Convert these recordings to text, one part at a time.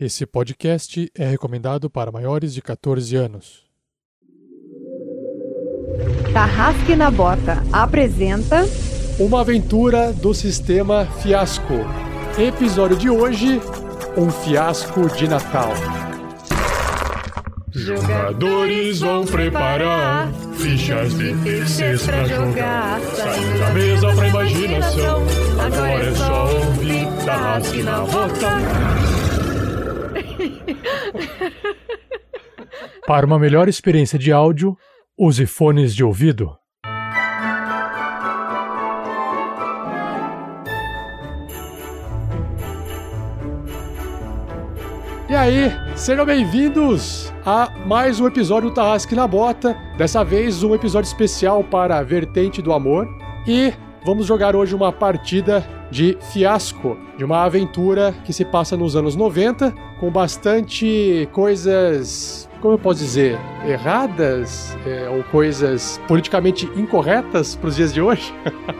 Esse podcast é recomendado para maiores de 14 anos. Tarrasque na Bota apresenta Uma aventura do sistema Fiasco. Episódio de hoje: Um fiasco de Natal. Jogadores vão preparar fichas de terceiros pra jogar. Saindo da mesa pra imaginação. Agora é só ouvir Tarrasque na Bota. Para uma melhor experiência de áudio, use fones de ouvido. E aí, sejam bem-vindos a mais um episódio do Tarrasque na Bota. Dessa vez, um episódio especial para a Vertente do Amor. E vamos jogar hoje uma partida de Fiasco, de uma aventura que se passa nos anos 90, com bastante coisas, como eu posso dizer, erradas é, ou coisas politicamente incorretas para os dias de hoje.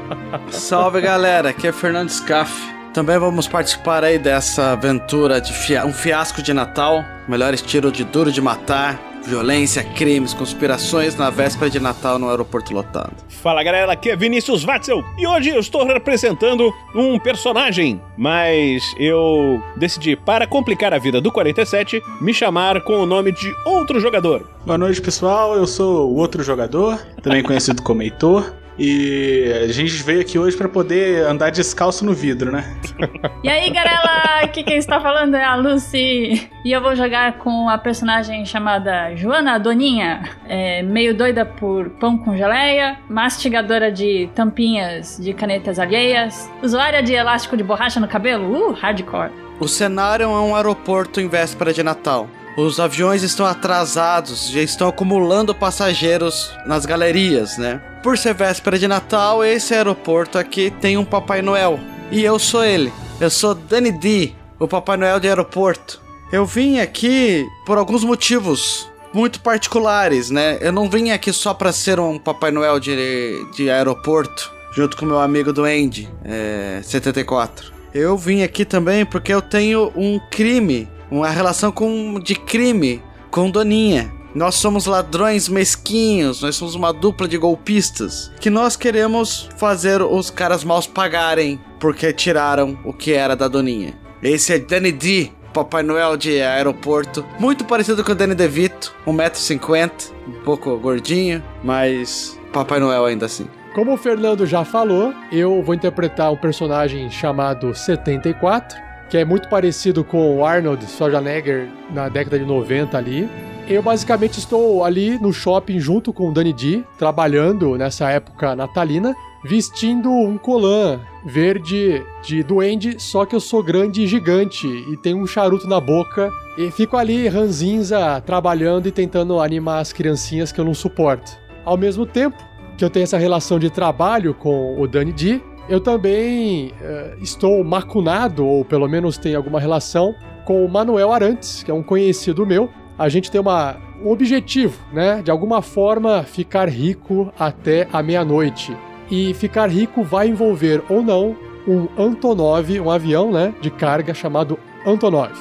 Salve galera, aqui é Fernando Scaff. Também vamos participar aí dessa aventura de fia um fiasco de Natal, melhor estilo de duro de matar, violência, crimes, conspirações na véspera de Natal no aeroporto lotado. Fala galera, aqui é Vinícius Watzel e hoje eu estou representando um personagem, mas eu decidi, para complicar a vida do 47, me chamar com o nome de outro jogador. Boa noite pessoal, eu sou o outro jogador, também conhecido como Heitor. E a gente veio aqui hoje para poder andar descalço no vidro, né? E aí, galera, aqui quem está falando é a Lucy. E eu vou jogar com a personagem chamada Joana Doninha, é, meio doida por pão com geleia, mastigadora de tampinhas de canetas alheias, usuária de elástico de borracha no cabelo, uh, hardcore. O cenário é um aeroporto em véspera de Natal. Os aviões estão atrasados, já estão acumulando passageiros nas galerias, né? Por ser véspera de Natal, esse aeroporto aqui tem um Papai Noel. E eu sou ele. Eu sou Danny D, o Papai Noel de aeroporto. Eu vim aqui por alguns motivos muito particulares, né? Eu não vim aqui só para ser um Papai Noel de, de aeroporto, junto com meu amigo Duende, é, 74. Eu vim aqui também porque eu tenho um crime uma relação com de crime com Doninha. Nós somos ladrões mesquinhos, nós somos uma dupla de golpistas que nós queremos fazer os caras maus pagarem porque tiraram o que era da Doninha. Esse é Danny D, Papai Noel de aeroporto, muito parecido com o Danny DeVito, 1,50m, um pouco gordinho, mas Papai Noel ainda assim. Como o Fernando já falou, eu vou interpretar um personagem chamado 74, que é muito parecido com o Arnold Schwarzenegger na década de 90 ali. Eu basicamente estou ali no shopping junto com o Danny D, trabalhando nessa época natalina, vestindo um colã verde de duende, só que eu sou grande e gigante e tenho um charuto na boca e fico ali ranzinza trabalhando e tentando animar as criancinhas que eu não suporto. Ao mesmo tempo que eu tenho essa relação de trabalho com o Danny D, eu também uh, estou macunado, ou pelo menos tenho alguma relação, com o Manuel Arantes, que é um conhecido meu. A gente tem uma, um objetivo, né? De alguma forma ficar rico até a meia-noite. E ficar rico vai envolver ou não um Antonov, um avião, né? De carga chamado Antonov,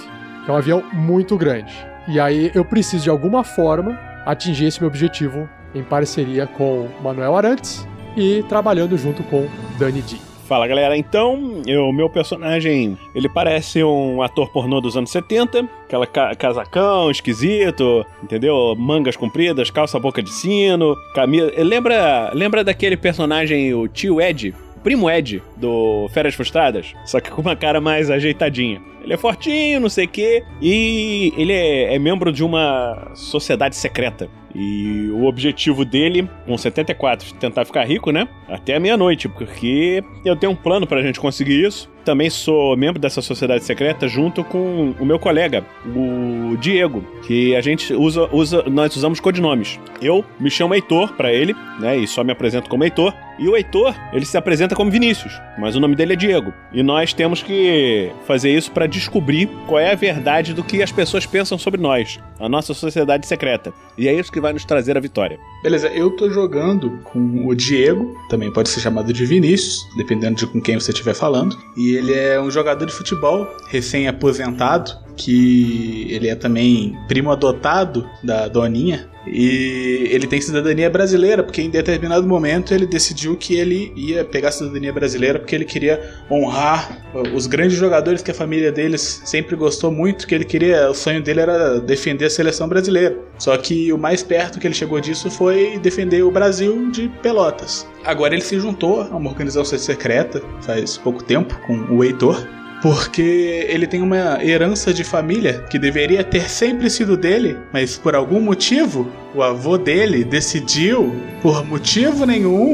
que é um avião muito grande. E aí eu preciso de alguma forma atingir esse meu objetivo em parceria com Manuel Arantes e trabalhando junto com Danny D. Fala galera, então, o meu personagem, ele parece um ator pornô dos anos 70, aquela ca casacão esquisito, entendeu? Mangas compridas, calça boca de sino, camisa. Lembra, lembra daquele personagem, o tio Ed, primo Ed, do Férias Frustradas, só que com uma cara mais ajeitadinha. Ele é fortinho, não sei o quê, e ele é, é membro de uma sociedade secreta. E o objetivo dele, com 74, tentar ficar rico, né? Até meia-noite, porque eu tenho um plano pra gente conseguir isso. Também sou membro dessa sociedade secreta junto com o meu colega, o Diego, que a gente usa, usa nós usamos codinomes. Eu me chamo Heitor para ele, né? E só me apresento como Heitor. E o Heitor, ele se apresenta como Vinícius, mas o nome dele é Diego. E nós temos que fazer isso para descobrir qual é a verdade do que as pessoas pensam sobre nós, a nossa sociedade secreta. E é isso que vai nos trazer a vitória. Beleza, eu tô jogando com o Diego, também pode ser chamado de Vinícius, dependendo de com quem você estiver falando. E ele é um jogador de futebol recém-aposentado, que ele é também primo adotado da Doninha. E ele tem cidadania brasileira, porque em determinado momento ele decidiu que ele ia pegar a cidadania brasileira porque ele queria honrar os grandes jogadores que a família deles sempre gostou muito, que ele queria, o sonho dele era defender a seleção brasileira. Só que o mais perto que ele chegou disso foi defender o Brasil de Pelotas. Agora ele se juntou a uma organização secreta faz pouco tempo com o Heitor porque ele tem uma herança de família que deveria ter sempre sido dele, mas por algum motivo o avô dele decidiu, por motivo nenhum,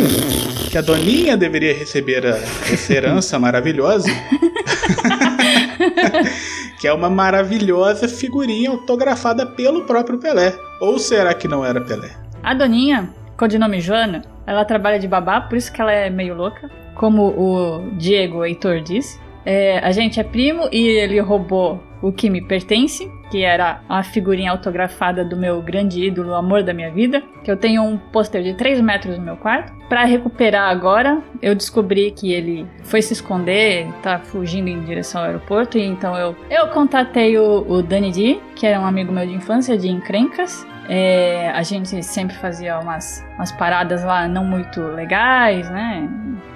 que a doninha deveria receber a, essa herança maravilhosa. que é uma maravilhosa figurinha autografada pelo próprio Pelé. Ou será que não era Pelé? A Doninha, codinome Joana, ela trabalha de babá, por isso que ela é meio louca. Como o Diego Heitor disse. É, a gente é primo e ele roubou o que me pertence, que era a figurinha autografada do meu grande ídolo, o amor da minha vida, que eu tenho um pôster de 3 metros no meu quarto. Para recuperar agora, eu descobri que ele foi se esconder, tá fugindo em direção ao aeroporto, e então eu, eu contatei o, o Dani D, que era um amigo meu de infância, de encrencas, é, a gente sempre fazia umas, umas paradas lá não muito legais, né?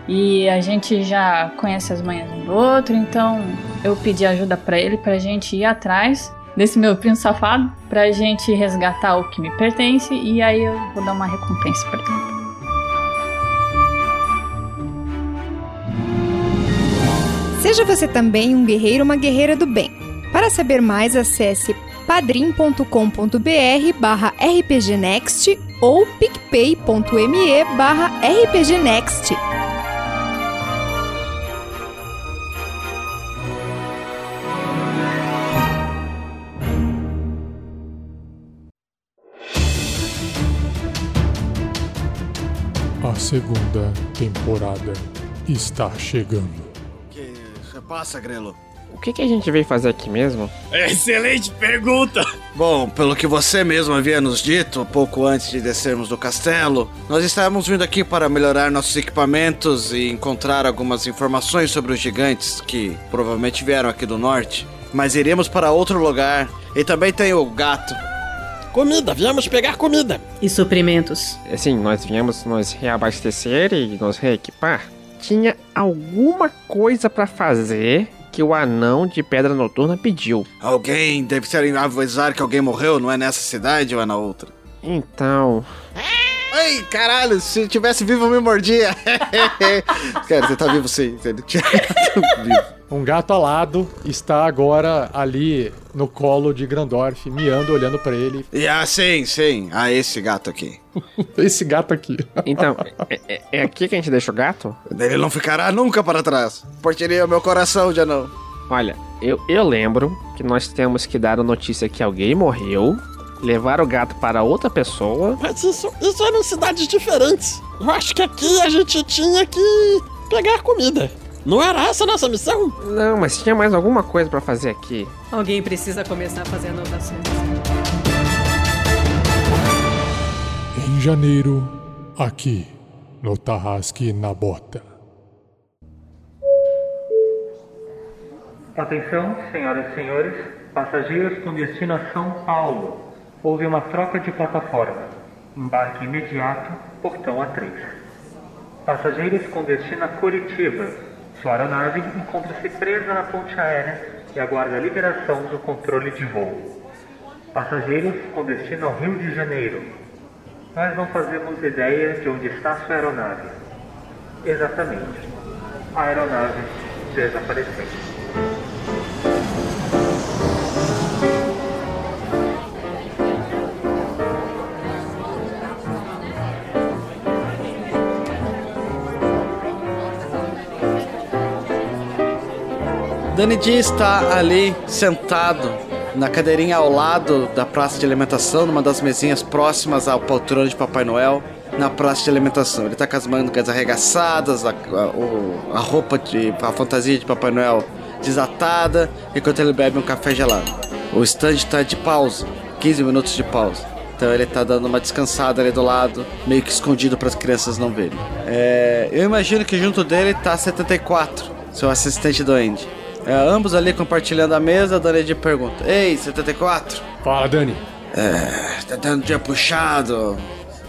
E a gente já conhece as manhas um do outro, então eu pedi ajuda para ele pra gente ir atrás desse meu primo safado, pra gente resgatar o que me pertence e aí eu vou dar uma recompensa pra ele. Seja você também um guerreiro ou uma guerreira do bem. Para saber mais, acesse padrim.com.br barra rpgnext ou picpay.me barra rpgnext. Segunda temporada está chegando. Que passa, Grelo? O que, que a gente veio fazer aqui mesmo? Excelente pergunta! Bom, pelo que você mesmo havia nos dito pouco antes de descermos do castelo, nós estávamos vindo aqui para melhorar nossos equipamentos e encontrar algumas informações sobre os gigantes que provavelmente vieram aqui do norte. Mas iremos para outro lugar. E também tem o gato. Comida, viemos pegar comida. E suprimentos. Assim, nós viemos nos reabastecer e nos reequipar. Tinha alguma coisa pra fazer que o anão de pedra noturna pediu. Alguém deve ser avisar que alguém morreu, não é nessa cidade ou é na outra? Então, Ai, caralho, se eu tivesse vivo eu me mordia. Cara, você tá vivo sim. Você tá vivo. Um gato alado está agora ali no colo de Grandorf, miando, olhando pra ele. E ah, sim, sim. Ah, esse gato aqui. Esse gato aqui. então é, é- é aqui que a gente deixa o gato? Ele não ficará nunca para trás. Partiria meu coração de anão. Olha, eu, eu lembro que nós temos que dar a notícia que alguém morreu, levar o gato para outra pessoa. Mas isso, isso eram cidades diferentes. Eu acho que aqui a gente tinha que pegar comida. Não era essa a nossa missão? Não, mas tinha mais alguma coisa pra fazer aqui. Alguém precisa começar a fazer anotações. Em janeiro, aqui, no Tarrasque na Bota. Atenção, senhoras e senhores, passageiros com destino a São Paulo. Houve uma troca de plataforma. Embarque imediato, portão A3. Passageiros com destino a Curitiba. Sua aeronave encontra-se presa na ponte aérea e aguarda a liberação do controle de voo. Passageiros com destino ao Rio de Janeiro. Nós não fazemos ideia de onde está sua aeronave. Exatamente. A aeronave desapareceu. Dani D está ali sentado na cadeirinha ao lado da praça de alimentação, numa das mesinhas próximas ao poltrona de Papai Noel, na praça de alimentação. Ele tá com as mangas arregaçadas, a, a- a roupa de. a fantasia de Papai Noel desatada, enquanto ele bebe um café gelado. O stand está de pausa, 15 minutos de pausa. Então ele tá dando uma descansada ali do lado, meio que escondido para as crianças não verem. É, eu imagino que junto dele tá 74, seu assistente do Andy. É, ambos ali compartilhando a mesa, Dani de pergunta: Ei, 74? Fala, Dani. É, tá dando dia puxado.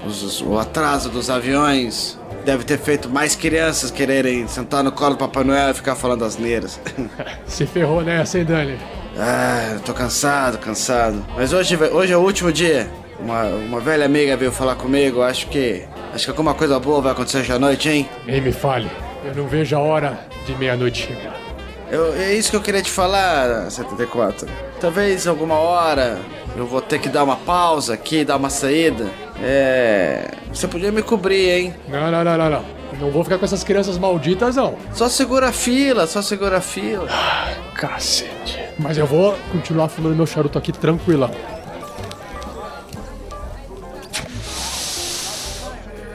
Os- os- o atraso dos aviões deve ter feito mais crianças quererem sentar no colo do Papai Noel e ficar falando asneiras. Se ferrou nessa, hein, Dani? Ah, eu tô cansado, cansado. Mas hoje, hoje é o último dia. Uma, uma velha amiga veio falar comigo. Acho que. Acho que alguma coisa boa vai acontecer hoje à noite, hein? Nem me fale. Eu não vejo a hora de meia-noite chegar. Eu, é isso que eu queria te falar, 74. Talvez alguma hora eu vou ter que dar uma pausa aqui, dar uma saída. É. Você podia me cobrir, hein? Não, não, não, não, não. Não vou ficar com essas crianças malditas, não. Só segura a fila, só segura a fila. Cacete. Mas eu vou continuar fumando meu charuto aqui tranquilão.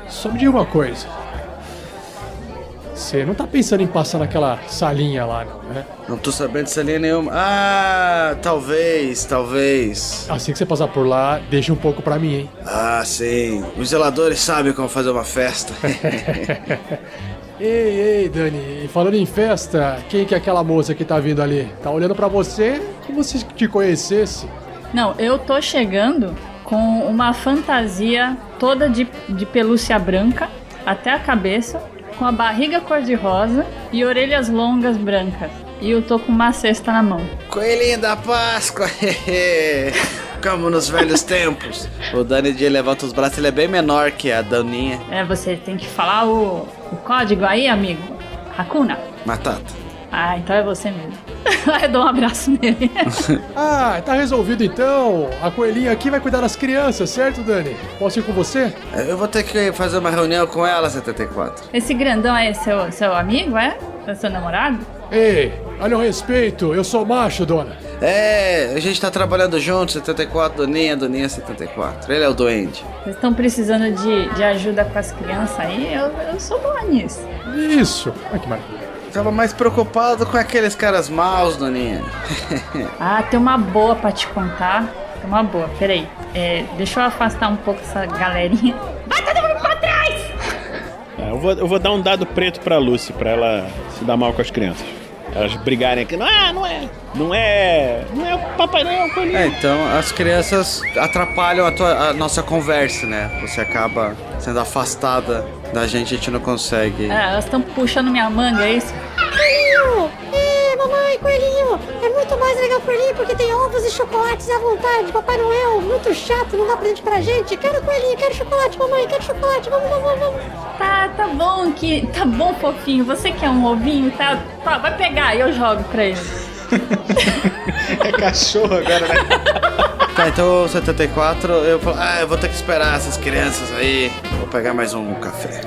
Só me diga uma coisa. Você não tá pensando em passar naquela salinha lá, não, né? Não tô sabendo de salinha nenhuma. Ah, talvez, talvez. Assim que você passar por lá, deixa um pouco pra mim, hein? Ah, sim. Os zeladores sabem como fazer uma festa. Ei, ei, Dani, falando em festa, quem que é aquela moça que tá vindo ali? Tá olhando pra você como se te conhecesse. Não, eu tô chegando com uma fantasia toda de, de pelúcia branca até a cabeça, com a barriga cor-de-rosa e orelhas longas brancas. E eu tô com uma cesta na mão. Coelhinho da Páscoa. Como nos velhos tempos. O Dani de levanta os braços, ele é bem menor que a Daninha. É, você tem que falar o, o código aí, amigo. Hakuna. Matata. Ah, então é você mesmo. eu dou um abraço nele. Ah, tá resolvido então. A coelhinha aqui vai cuidar das crianças, certo, Dani? Posso ir com você? Eu vou ter que fazer uma reunião com ela, 74. Esse grandão é seu, seu amigo, é? É seu namorado? Ei, olha o respeito, eu sou macho, dona. É, a gente tá trabalhando junto, 74, Doninha, Doninha 74. Ele é o doente. Vocês estão precisando de, de ajuda com as crianças aí? Eu, eu sou boa nisso. Isso. Ai, que maravilha. Tava mais preocupado com aqueles caras maus, Doninha. Ah, tem uma boa pra te contar. Tem uma boa, peraí. É, deixa eu afastar um pouco essa galerinha. Vai todo mundo pra trás! É, eu, vou, eu vou dar um dado preto pra Lucy, pra ela se dar mal com as crianças. Elas brigarem aqui. Não é, não é. Não é. Não é o Papai Noel, coelhinho. É, então as crianças atrapalham a, tua- a nossa conversa, né? Você acaba sendo afastada da gente, a gente não consegue. Ah, elas estão puxando minha manga, é isso? É, mamãe, coelhinho! É muito mais legal coelhinho porque tem ovos e chocolates à vontade. Papai Noel, muito chato, não dá presente pra gente. Quero coelhinho, quero chocolate, mamãe, quero chocolate. Vamos, vamos, vamos. Tá, tá bom que. Tá bom, fofinho. Você quer um ovinho? Tá, tá vai pegar e eu jogo pra ele. É cachorro agora, né? Tá, então 74, eu falo, ah, eu vou ter que esperar essas crianças aí. Vou pegar mais um café.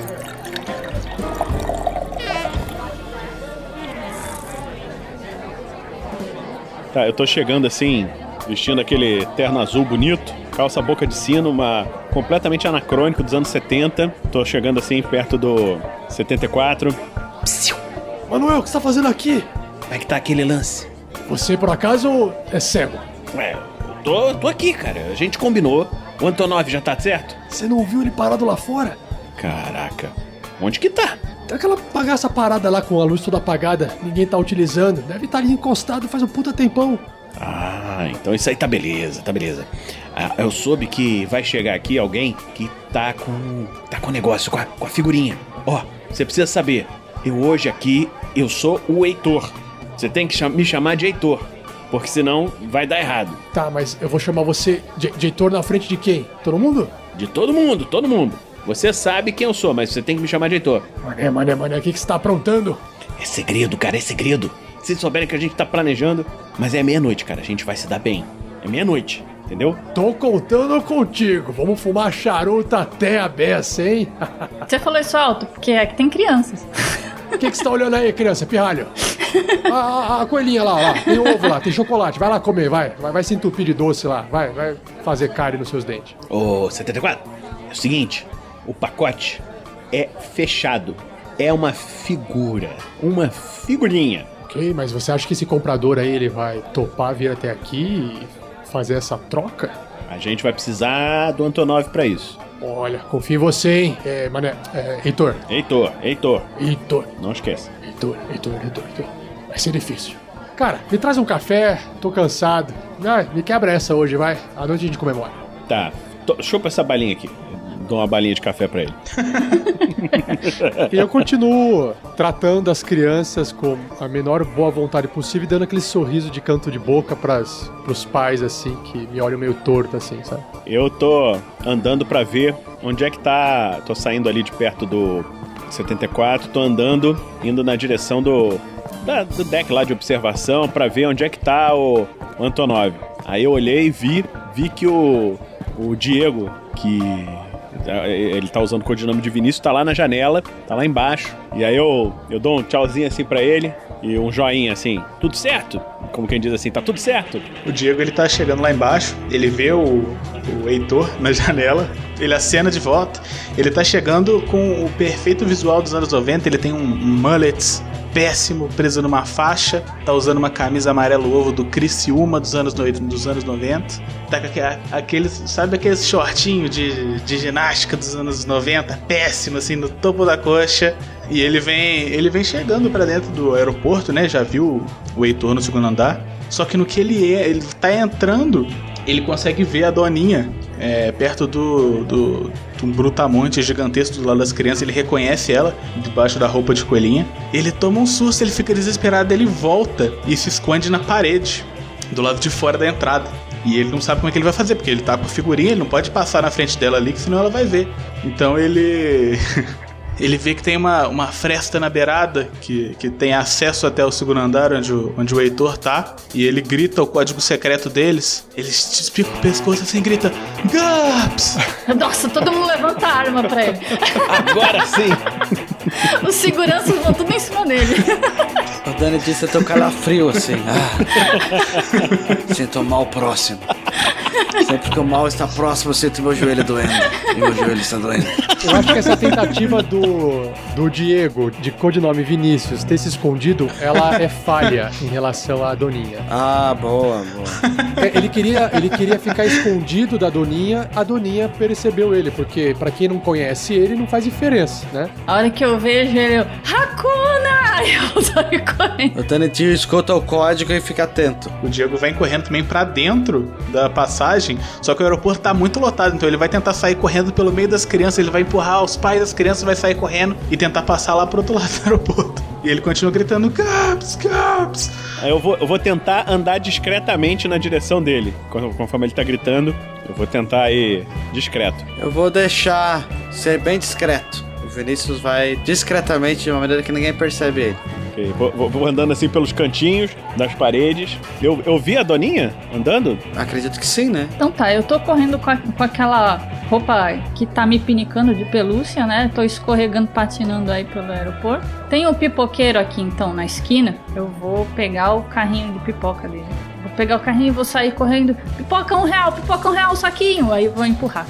Tá, eu tô chegando assim, vestindo aquele terno azul bonito, calça boca de sino, uma completamente anacrônico dos anos 70. Tô chegando assim perto do 74. Manuel, o que você tá fazendo aqui? Como é que tá aquele lance? Você, por acaso, é cego? Ué, tô, tô aqui, cara. A gente combinou. O Antonov já tá certo? Você não viu ele parado lá fora? Caraca. Onde que tá? Aquela bagaça parada lá com a luz toda apagada, ninguém tá utilizando. Deve estar ali encostado faz um puta tempão. Ah, então isso aí tá beleza, tá beleza. Ah, eu soube que vai chegar aqui alguém que tá com. tá com negócio, com a, com a figurinha. Ó, você precisa saber, eu hoje aqui, eu sou o Heitor. Você tem que me chamar de Heitor, porque senão vai dar errado. Tá, mas eu vou chamar você de, de Heitor na frente de quem? Todo mundo? De todo mundo, todo mundo. Você sabe quem eu sou, mas você tem que me chamar de Heitor. Mané, mané, mané, o que, que você tá aprontando? É segredo, cara, é segredo. Se vocês souberem que a gente tá planejando, mas é meia-noite, cara, a gente vai se dar bem. É meia-noite, entendeu? Tô contando contigo. Vamos fumar charuto até a beça, hein? Você falou isso alto, porque é que tem crianças. O que, que você tá olhando aí, criança? Pirralho. A, a- a coelhinha lá, lá. Tem ovo lá, tem chocolate. Vai lá comer, vai. Vai, vai se entupir de doce lá. Vai, vai fazer cárie nos seus dentes. Ô, 74, é o seguinte, o pacote é fechado. É uma figura, uma figurinha. Ok, mas você acha que esse comprador aí, ele vai topar vir até aqui e fazer essa troca? A gente vai precisar do Antonov pra isso. Olha, confio em você, hein? É, mané, é, Heitor. Heitor, Heitor, Heitor, não esqueça. Heitor, Heitor, Heitor, Heitor. Vai ser difícil. Cara, me traz um café, tô cansado. Ah, me quebra essa hoje, vai. À noite a gente comemora. Tá, chupa essa balinha aqui. Dou uma balinha de café pra ele. E eu continuo tratando as crianças com a menor boa vontade possível e dando aquele sorriso de canto de boca pras, pros pais, assim, que me olham meio torto, assim, sabe? Eu tô andando pra ver onde é que tá. Tô saindo ali de perto do 74, tô andando, indo na direção do. da- do deck lá de observação pra ver onde é que tá o Antonov. Aí eu olhei e vi, vi que o. o Diego, que. Ele tá usando o codinome de Vinícius, tá lá na janela, tá lá embaixo. E aí eu, eu dou um tchauzinho assim pra ele e um joinha assim, tudo certo? Como quem diz assim, tá tudo certo? O Diego ele tá chegando lá embaixo, ele vê o, o Heitor na janela, ele acena de volta, ele tá chegando com o perfeito visual dos anos 90, ele tem um mullet péssimo, preso numa faixa, tá usando uma camisa amarelo ovo do Criciúma dos anos, no- dos anos 90, tá com aque- aqueles, sabe aqueles shortinho de, de ginástica dos anos 90, péssimo assim, no topo da coxa, e ele vem, ele vem chegando pra dentro do aeroporto, né? Já viu o Heitor no segundo andar. Só que no que ele é, ele tá entrando, ele consegue ver a Doninha é, perto do, do, um brutamonte gigantesco do lado das crianças. Ele reconhece ela debaixo da roupa de coelhinha. Ele toma um susto, ele fica desesperado, ele volta e se esconde na parede, do lado de fora da entrada. E ele não sabe como é que ele vai fazer, porque ele tá com a figurinha, ele não pode passar na frente dela ali, que senão ela vai ver. Então ele. Ele vê que tem uma, uma fresta na beirada que, que tem acesso até o segundo andar onde o, onde o Heitor tá. E ele grita o código secreto deles. Ele espica o pescoço assim e grita: GAPS! Nossa, todo mundo levanta a arma pra ele. Agora sim! Os seguranças vão tudo em cima dele. O Dani disse até o calafrio assim. Ah, sinto o mal próximo. Sempre que o mal está próximo, eu sinto meu joelho doendo. E meu joelho está doendo. Eu acho que essa tentativa do, do Diego, de codinome Vinícius, ter se escondido, ela é falha em relação à Doninha. Ah, boa, boa. É, Ele queria, ele queria ficar escondido da Doninha, a Doninha percebeu ele, porque pra quem não conhece ele, não faz diferença, né? A hora que eu vejo ele, eu, Hakuna! Eu saio correndo. O Dani Tio escuta o código e fica atento. O Diego vem correndo também pra dentro da passagem, só que o aeroporto tá muito lotado, então ele vai tentar sair correndo pelo meio das crianças, ele vai empurrar os pais das crianças, vai sair correndo e tentar passar lá pro outro lado do aeroporto. E ele continua gritando: Gaps, Gaps! Aí eu vou, eu vou tentar andar discretamente na direção dele. Con- Conforme ele tá gritando, eu vou tentar ir discreto. Eu vou deixar ser bem discreto. O Vinícius vai discretamente de uma maneira que ninguém percebe ele. Ok, Vou, vou- vou andando assim pelos cantinhos das paredes. Eu, eu vi a Doninha andando? Acredito que sim, né? Então tá, eu tô correndo com, a- com aquela roupa que tá me pinicando de pelúcia, né? Tô escorregando, patinando aí pelo aeroporto. Tem um pipoqueiro aqui então na esquina. Eu vou pegar o carrinho de pipoca dele. Vou pegar o carrinho e vou sair correndo. Pipoca um real, pipoca um real, saquinho. Aí eu vou empurrar.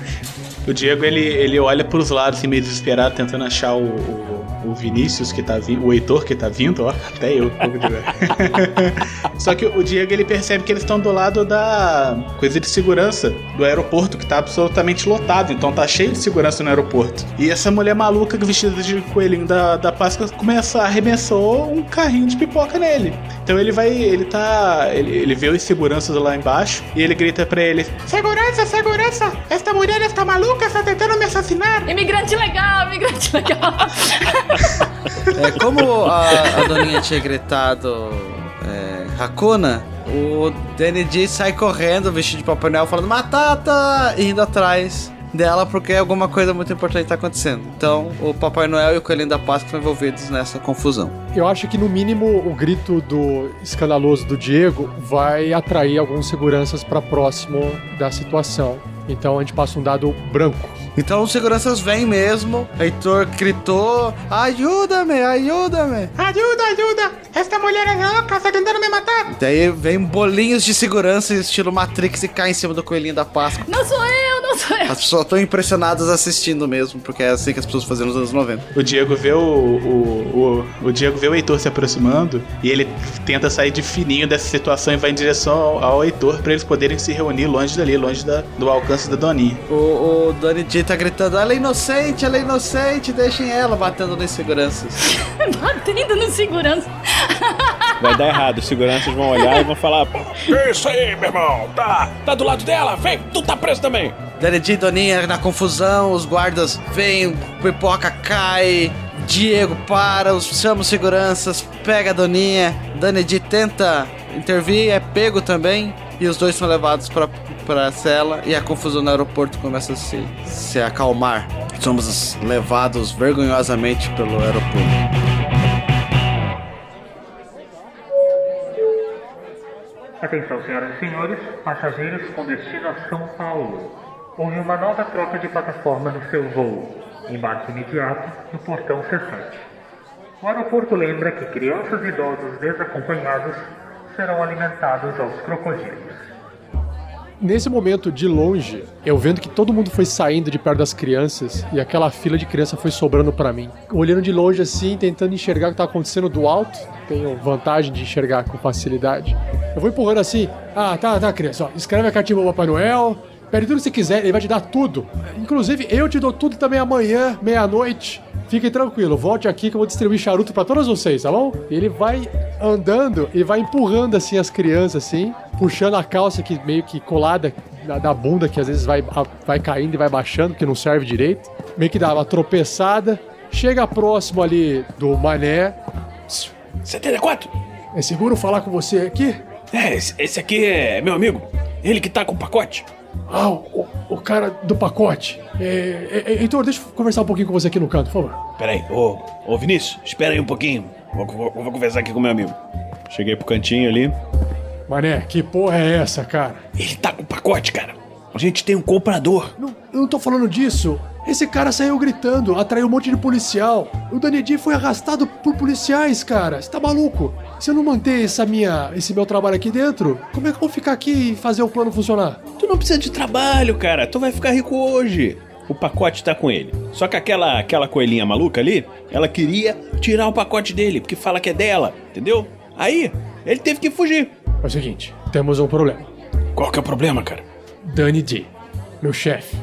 O Diego ele, ele olha pros lados, assim, meio desesperado, tentando achar o, o, o Vinícius que tá vindo, o Heitor que tá vindo, ó, até eu. Só que o Diego ele percebe que eles estão do lado da coisa de segurança do aeroporto, que tá absolutamente lotado, então tá cheio de segurança no aeroporto. E essa mulher maluca vestida de coelhinho da, da Páscoa começa arremessou um carrinho de pipoca nele. Então ele vai, ele tá, ele, ele vê os seguranças lá embaixo e ele grita pra ele: Segurança, segurança! Esta mulher está maluca, está tentando me assassinar! Imigrante legal, imigrante legal. É, como a, a Doninha tinha gritado é, Hakuna, o Danny D sai correndo, vestido de Papai Noel, falando Matata! E indo atrás dela porque alguma coisa muito importante tá acontecendo. Então, o Papai Noel e o Coelhinho da Páscoa estão envolvidos nessa confusão. Eu acho que no mínimo o grito do escandaloso do Diego vai atrair alguns seguranças pra próximo da situação. Então a gente passa um dado branco. Então os seguranças vêm mesmo. Heitor gritou: Ajuda-me, ajuda-me! Ajuda, ajuda! Esta mulher é louca, está tentando me matar! Daí vem bolinhos de segurança estilo Matrix e cai em cima do coelhinho da Páscoa. Não sou eu, não sou eu. As pessoas estão impressionadas assistindo mesmo, porque é assim que as pessoas faziam nos anos 90. O Diego vê o, o, o, o Diego vê o Heitor se aproximando e ele tenta sair de fininho dessa situação e vai em direção ao, ao Heitor pra eles poderem se reunir longe dali, longe da, do alcance da Doninha. O, o Dani D tá gritando: ela é inocente, ela é inocente, deixem ela batendo nas seguranças. Batendo no segurança. Vai dar errado. Os seguranças vão olhar e vão falar: Isso aí, meu irmão. Tá, tá do lado dela. Vem, tu tá preso também. Dani D e Doninha na confusão, os guardas vêm, pipoca cai. Diego para, os, chama os seguranças, pega a Doninha. Dani D tenta intervir, é pego também. E os dois são levados pra, pra cela e a confusão no aeroporto começa a se, se acalmar. Somos levados vergonhosamente pelo aeroporto. Atenção, senhoras e senhores, passageiros com destino a São Paulo. Houve uma nova troca de plataforma no seu voo. Embarque imediato no portão cessante. O aeroporto lembra que crianças e idosos desacompanhados serão alimentados aos crocodilos. Nesse momento, de longe, eu vendo que todo mundo foi saindo de perto das crianças e aquela fila de criança foi sobrando pra mim. Olhando de longe assim, tentando enxergar o que tá acontecendo do alto, tenho vantagem de enxergar com facilidade. Eu vou empurrando assim: ah, tá, tá, criança, ó, escreve a cartinha pro Papai Noel, pede tudo que você quiser, ele vai te dar tudo. Inclusive, eu te dou tudo também amanhã, meia-noite. Fiquem tranquilo, volte aqui que eu vou distribuir charuto pra todos vocês, tá bom? E ele vai andando e vai empurrando assim as crianças, assim, puxando a calça que meio que colada da, da bunda, que às vezes vai, a- vai caindo e vai baixando, porque não serve direito. Meio que dá uma tropeçada. Chega próximo ali do mané. 74? É seguro falar com você aqui? É, esse, esse aqui é meu amigo. Ele que tá com o pacote. Ah, o, o cara do pacote. É, é, é, Heitor, deixa eu conversar um pouquinho com você aqui no canto, por favor. Peraí, ô, ô Vinícius, espera aí um pouquinho. Vou, vou- vou conversar aqui com meu amigo. Cheguei pro cantinho ali. Mané, que porra é essa, cara? Ele tá com o pacote, cara. A gente tem um comprador. Não, eu não tô falando disso. Esse cara saiu gritando, atraiu um monte de policial. O Danedi foi arrastado por policiais, cara. Você tá maluco? Se eu não manter essa minha, esse meu trabalho aqui dentro, como é que eu vou ficar aqui e fazer o plano funcionar? Tu não precisa de trabalho, cara. Tu vai ficar rico hoje. O pacote tá com ele. Só que aquela, aquela coelhinha maluca ali, ela queria tirar o pacote dele, porque fala que é dela, entendeu? Aí, ele teve que fugir. É o seguinte, temos um problema. Qual que é o problema, cara? Danny D, meu chefe.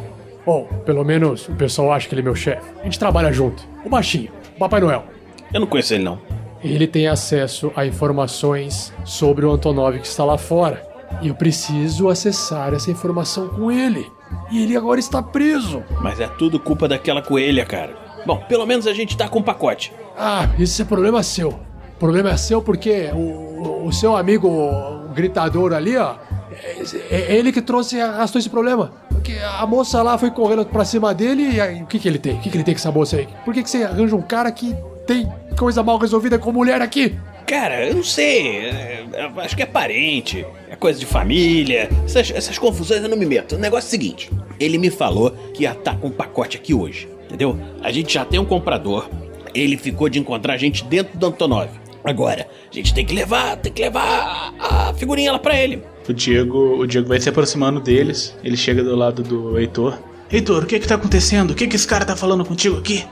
Ou, pelo menos, o pessoal acha que ele é meu chefe. A gente trabalha junto. O baixinho, o Papai Noel. Eu não conheço ele, não. Ele tem acesso a informações sobre o Antonov que está lá fora. E eu preciso acessar essa informação com ele. E ele agora está preso. Mas é tudo culpa daquela coelha, cara. Bom, pelo menos a gente tá com o pacote. Ah, isso é problema seu. O problema é seu porque o, o- o seu amigo o gritador ali, ó, é, é ele que trouxe, arrastou esse problema. Porque a moça lá foi correndo pra cima dele e aí, o que que ele tem? O que que ele tem com essa moça aí? Por que que você arranja um cara que tem coisa mal resolvida com mulher aqui? Cara, eu não sei. é- acho que é parente, é coisa de família. Essas, essas confusões eu não me meto. O negócio é o seguinte: ele me falou que ia estar com um pacote aqui hoje, entendeu? A gente já tem um comprador. Ele ficou de encontrar a gente dentro do Antonov. Agora, a gente tem que levar, tem que levar a a figurinha lá pra ele. O Diego, o Diego vai se aproximando deles. Ele chega do lado do Heitor. Heitor, o que que tá acontecendo? O que que esse cara tá falando contigo aqui?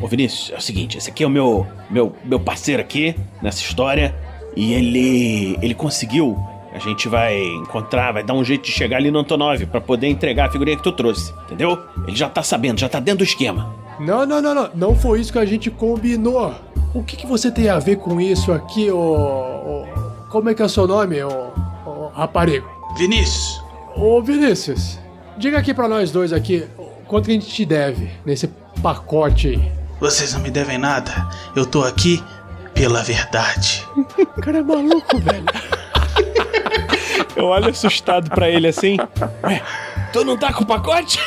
Ô Vinícius, é o seguinte, esse aqui é o meu, meu, meu parceiro aqui nessa história e ele ele conseguiu. A gente vai encontrar, vai dar um jeito de chegar ali no Antonov pra poder entregar a figurinha que tu trouxe, entendeu? Ele já tá sabendo, já tá dentro do esquema. Não, não, não, não. Não foi isso que a gente combinou. O que, que você tem a ver com isso aqui, ô. ô- como é que é o seu nome, ô, ô raparigo? Vinícius. Ô Vinícius, diga aqui pra nós dois aqui quanto que a gente te deve nesse pacote aí. Vocês não me devem nada. Eu tô aqui pela verdade. O cara é maluco, velho. Eu olho assustado pra ele assim. Ué, tu não tá com o pacote?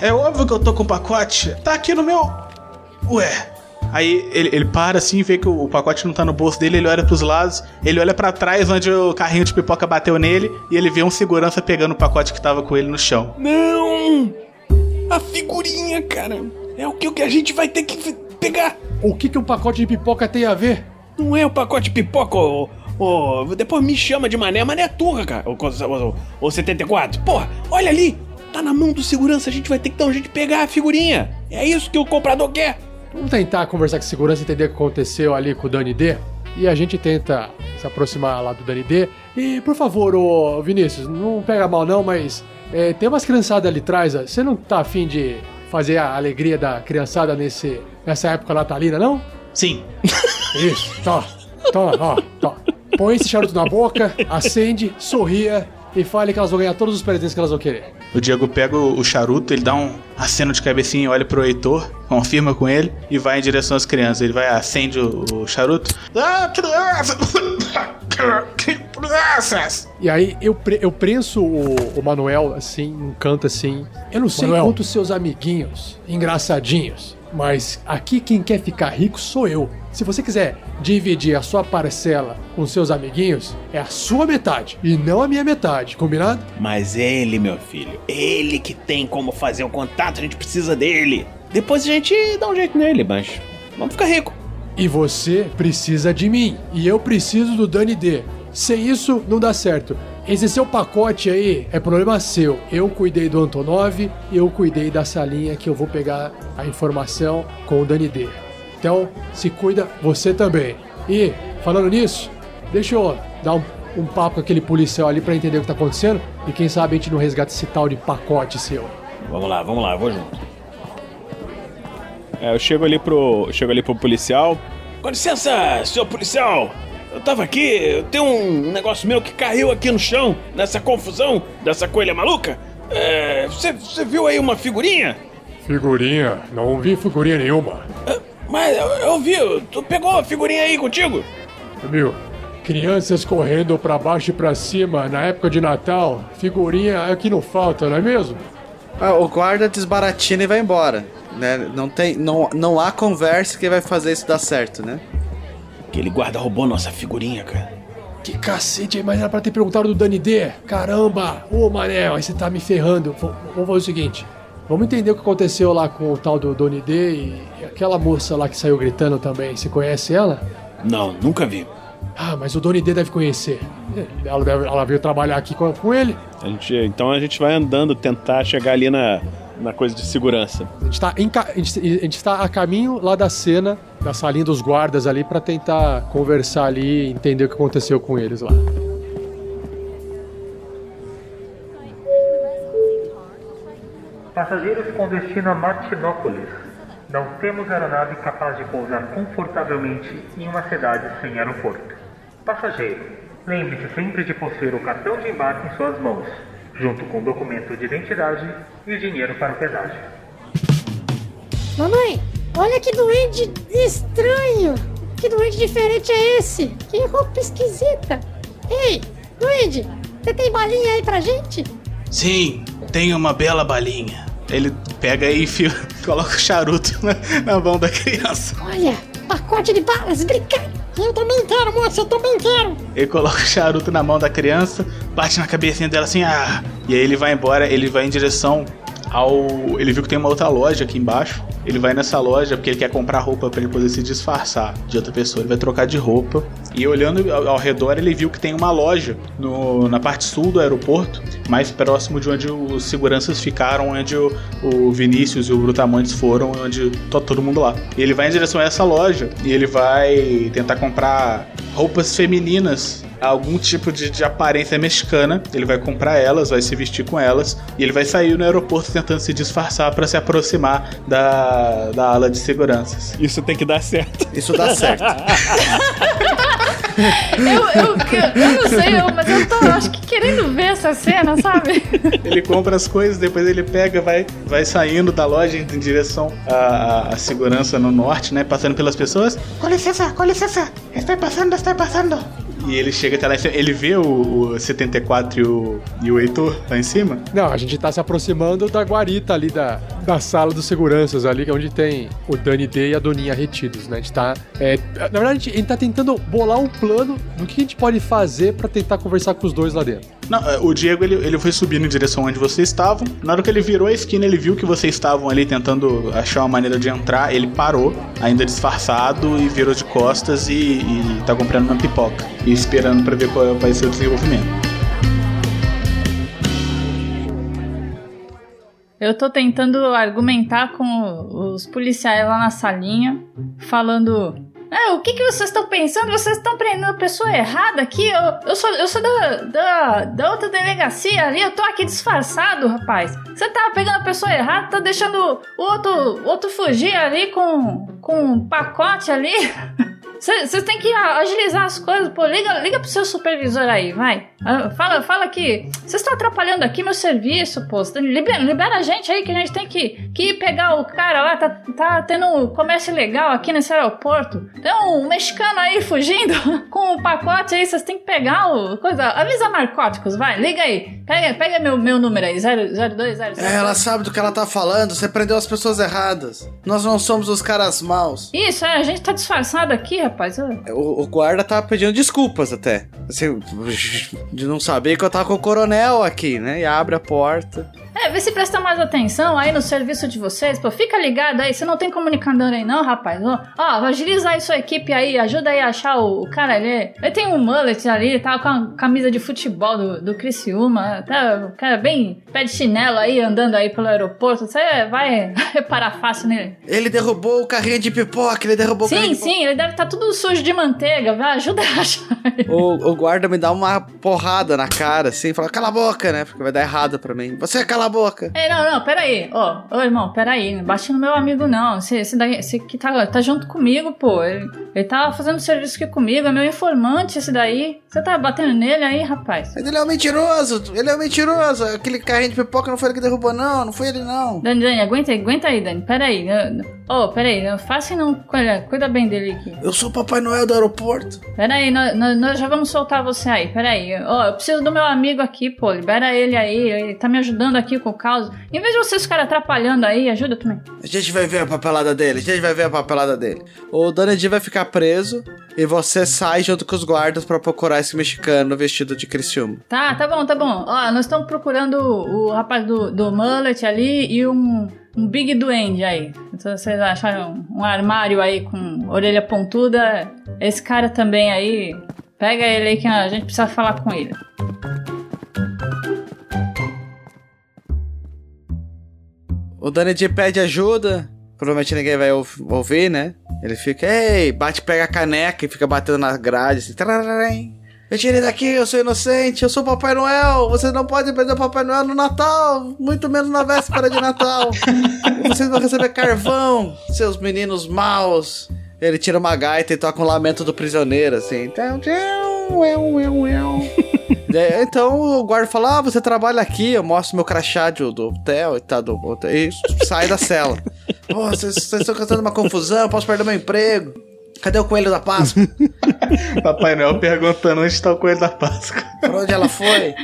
É óbvio que eu tô com o pacote. Tá aqui no meu. Ué. Aí ele, ele para assim, vê que o, o pacote não tá no bolso dele, ele olha pros lados, ele olha pra trás onde o carrinho de pipoca bateu nele e ele vê um segurança pegando o pacote que tava com ele no chão. Não! A figurinha, cara. É o que, o que a gente vai ter que pegar. O que, que um pacote de pipoca tem a ver? Não é o pacote pipoca, ô. ô, depois me chama de mané, mané é turra, cara. Ô 74. Porra, olha ali! tá na mão do segurança, a gente vai ter que dar um jeito de pegar a figurinha. É isso que o comprador quer. Vamos tentar conversar com segurança e entender o que aconteceu ali com o Dani D. E a gente tenta se aproximar lá do Dani D. E, por favor, ô Vinícius, não pega mal não, mas é, tem umas criançadas ali atrás. ó. Você não tá afim de fazer a alegria da criançada nesse, nessa época natalina, não? Sim. Isso, toma, toma, ó, toma. Põe esse charuto na boca, acende, sorria e fale que elas vão ganhar todos os presentes que elas vão querer. O Diego pega o, o charuto, ele dá um aceno de cabecinha, olha pro Heitor, confirma com ele e vai em direção às crianças. Ele vai, acende o, o charuto. Ah, criança! Crianças! E aí eu, pre- eu prenso o, o Manuel assim, um canto assim. Eu não sei Manuel. quantos seus amiguinhos, engraçadinhos, mas aqui quem quer ficar rico sou eu. Se você quiser dividir a sua parcela com seus amiguinhos, é a sua metade e não a minha metade, combinado? Mas ele, meu filho, ele que tem como fazer o contato, a gente precisa dele. Depois a gente dá um jeito nele, mas vamos ficar rico. E você precisa de mim. E eu preciso do Dani D. Sem isso, não dá certo. Esse seu pacote aí é problema seu. Eu cuidei do Antonov, eu cuidei da salinha que eu vou pegar a informação com o Dani D. Então, se cuida você também. E, falando nisso, deixa eu dar um, um papo com aquele policial ali pra entender o que tá acontecendo. E quem sabe a gente não resgata esse tal de pacote seu. Vamos lá, vamos lá, vou junto. É, eu chego ali pro. chego ali pro policial. Com licença, senhor policial! Eu tava aqui, eu tenho um negócio meu que caiu aqui no chão, nessa confusão dessa coelha maluca. É, você, você viu aí uma figurinha? Figurinha? Não vi figurinha nenhuma. Mas eu, eu vi, tu pegou a figurinha aí contigo? Viu? Crianças correndo pra baixo e pra cima na época de Natal. Figurinha é que não falta, não é mesmo? Ah, o guarda desbaratina e vai embora. Né? Não, tem, não, não há conversa que vai fazer isso dar certo, né? Aquele guarda roubou nossa figurinha, cara. Que cacete, mas era pra ter perguntado do Dani D. Caramba! Ô, Manel, aí você tá me ferrando. V- vamos fazer o seguinte. Vamos entender o que aconteceu lá com o tal do Doni D e e aquela moça lá que saiu gritando também. Você conhece ela? Não, nunca vi. Ah, mas o Doni D deve conhecer. Ela, deve- ela veio trabalhar aqui com, com ele. A gente, então a gente vai andando, tentar chegar ali na, na coisa de segurança. A gente, tá ca- a, gente, a gente tá a caminho lá da cena, da salinha dos guardas ali, pra tentar conversar ali e entender o que aconteceu com eles lá. Passageiros com destino a Martinópolis. Não temos aeronave capaz de pousar confortavelmente em uma cidade sem aeroporto. Passageiro, lembre-se sempre de possuir o cartão de embarque em suas mãos, junto com o documento de identidade e dinheiro para o pedágio. Mamãe, olha que duende estranho. Que duende diferente é esse? Que roupa esquisita. Ei, duende, você tem balinha aí pra gente? Sim, tem uma bela balinha. Ele pega e enfia, coloca o charuto na, na mão da criança. Olha, pacote de balas, obrigado. Eu também quero, moça, eu também quero. Ele coloca o charuto na mão da criança, bate na cabecinha dela assim, ah! E aí ele vai embora, ele vai em direção ao. Ele viu que tem uma outra loja aqui embaixo. Ele vai nessa loja porque ele quer comprar roupa pra ele poder se disfarçar de outra pessoa. Ele vai trocar de roupa. E olhando ao, redor, ele viu que tem uma loja no- na parte sul do aeroporto, mais próximo de onde os seguranças ficaram, onde o, o Vinícius e o Brutamontes foram, onde tá todo mundo lá. E ele vai em direção a essa loja e ele vai tentar comprar roupas femininas algum tipo de, de aparência mexicana. Ele vai comprar elas, vai se vestir com elas e ele vai sair no aeroporto tentando se disfarçar para se aproximar da, da ala de seguranças. Isso tem que dar certo. Isso dá certo. Eu, eu, eu, eu não sei, eu, mas eu tô, acho que querendo ver essa cena, sabe? Ele compra as coisas, depois ele pega, vai, vai saindo da loja em direção à, à- à segurança no norte, né? Passando pelas pessoas. Com licença, com licença. Estou passando, estou passando. E ele chega até lá em cima. Ele vê o, o 74 e o, e o Heitor lá em cima. Não, a gente tá se aproximando da guarita ali da, da sala dos seguranças ali, que é onde tem o Dani D e a Doninha retidos, né? A gente tá. é, na verdade, a gente, a gente tá tentando bolar um plano do que a gente pode fazer pra tentar conversar com os dois lá dentro. Não, é, o Diego ele, ele foi subindo em direção onde vocês estavam. Na hora que ele virou a esquina, ele viu que vocês estavam ali tentando achar uma maneira de entrar. Ele parou, ainda disfarçado, e virou de costas e, e tá comprando uma pipoca. E esperando pra ver qual vai ser o desenvolvimento. Eu tô tentando argumentar com os policiais lá na salinha, falando. É, o que, que vocês estão pensando? Vocês estão prendendo a pessoa errada aqui? Eu, eu sou, eu sou da, da, da outra delegacia ali, eu tô aqui disfarçado, rapaz. Você tava pegando a pessoa errada, tá deixando o outro, outro fugir ali com, com um pacote ali. Vocês têm que agilizar as coisas, pô. Liga, liga pro seu supervisor aí, vai. Ah, Fala, fala que vocês estão atrapalhando aqui meu serviço, pô. Cê Libera, libera a gente aí que a gente tem que, que ir pegar o cara lá. Tá, tá tendo um comércio legal aqui nesse aeroporto. Tem um mexicano aí fugindo com um pacote aí. Vocês têm que pegar o. Coisa. Avisa narcóticos, vai. Liga aí. Pega, pega meu, meu número aí, 0200. É, ela sabe do que ela tá falando. Você prendeu as pessoas erradas. Nós não somos os caras maus. Isso, é, a gente tá disfarçado aqui, rapaz. Eu- O, o guarda tá pedindo desculpas até. Assim, de não saber que eu tava com o coronel aqui, né? E abre a porta. É, vê se presta mais atenção aí no serviço de vocês. Pô, fica ligado aí. Você não tem comunicador aí, não, rapaz? Ó, ó, agiliza aí sua equipe aí. Ajuda aí a achar o, o cara ali. Ele tem um mullet ali. Ele tava com a camisa de futebol do, do Criciúma. Tá, o cara bem pé de chinelo aí, andando aí pelo aeroporto. Você vai reparar fácil nele. Ele derrubou o carrinho de pipoca, ele derrubou o Sim, carrinho de sim, ele deve estar tudo sujo de manteiga. Vai, ajuda a achar. O, o guarda me dá uma porrada na cara, assim, fala, cala a boca, né? Porque vai dar errado pra mim. Você cala a boca. Ei, não, não, peraí. Ó, ô irmão, peraí. Não bate no meu amigo, não. Você, esse daí, esse que tá, tá junto comigo, pô. Ele, ele tá fazendo serviço aqui comigo, é meu informante esse daí. Você tá batendo nele aí, rapaz? Mas ele é um mentiroso, ele é um mentiroso. Aquele carrinho de pipoca não foi ele que derrubou, não, não foi ele, não. Dani, Dani, aguenta aí, aguenta aí, Dani. Peraí. Ô, peraí, não faça não. Cuida, cuida bem dele aqui. Eu sou o Papai Noel do aeroporto. Peraí, nós, nós, nós já vamos soltar você aí. Peraí. Ó, eu preciso do meu amigo aqui, pô. Libera ele aí. Ele tá me ajudando aqui com o caos. Em vez de vocês ficarem atrapalhando aí, ajuda também. A gente vai ver a papelada dele, a gente vai ver a papelada dele. O Danedi vai ficar preso e você sai junto com os guardas pra procurar esse mexicano vestido de Criciúma. Tá, tá bom, tá bom. Ó, nós estamos procurando o, o rapaz do, do mullet ali e um, um Big Duende aí. Então vocês acharam um armário aí com orelha pontuda. Esse cara também aí. Pega ele aí que a gente precisa falar com ele. O Danedi pede ajuda, provavelmente ninguém vai ouv- ouvir, né? Ele fica, ei, bate, pega a caneca e fica batendo na grade, assim. Eu tirei daqui, eu sou inocente, eu sou Papai Noel. Vocês não podem perder o Papai Noel no Natal, muito menos na véspera de Natal. Vocês vão receber carvão, seus meninos maus. Ele tira uma gaita e toca um lamento do prisioneiro, assim. Uéu. É, Então o guarda fala: Ah, você trabalha aqui, eu mostro meu crachá de- do hotel e tal, do hotel, e sai da cela. Pô, vocês vocês estão causando uma confusão, posso perder meu emprego. Cadê o coelho da Páscoa? Papai Noel perguntando onde está o coelho da Páscoa. Pra onde ela foi?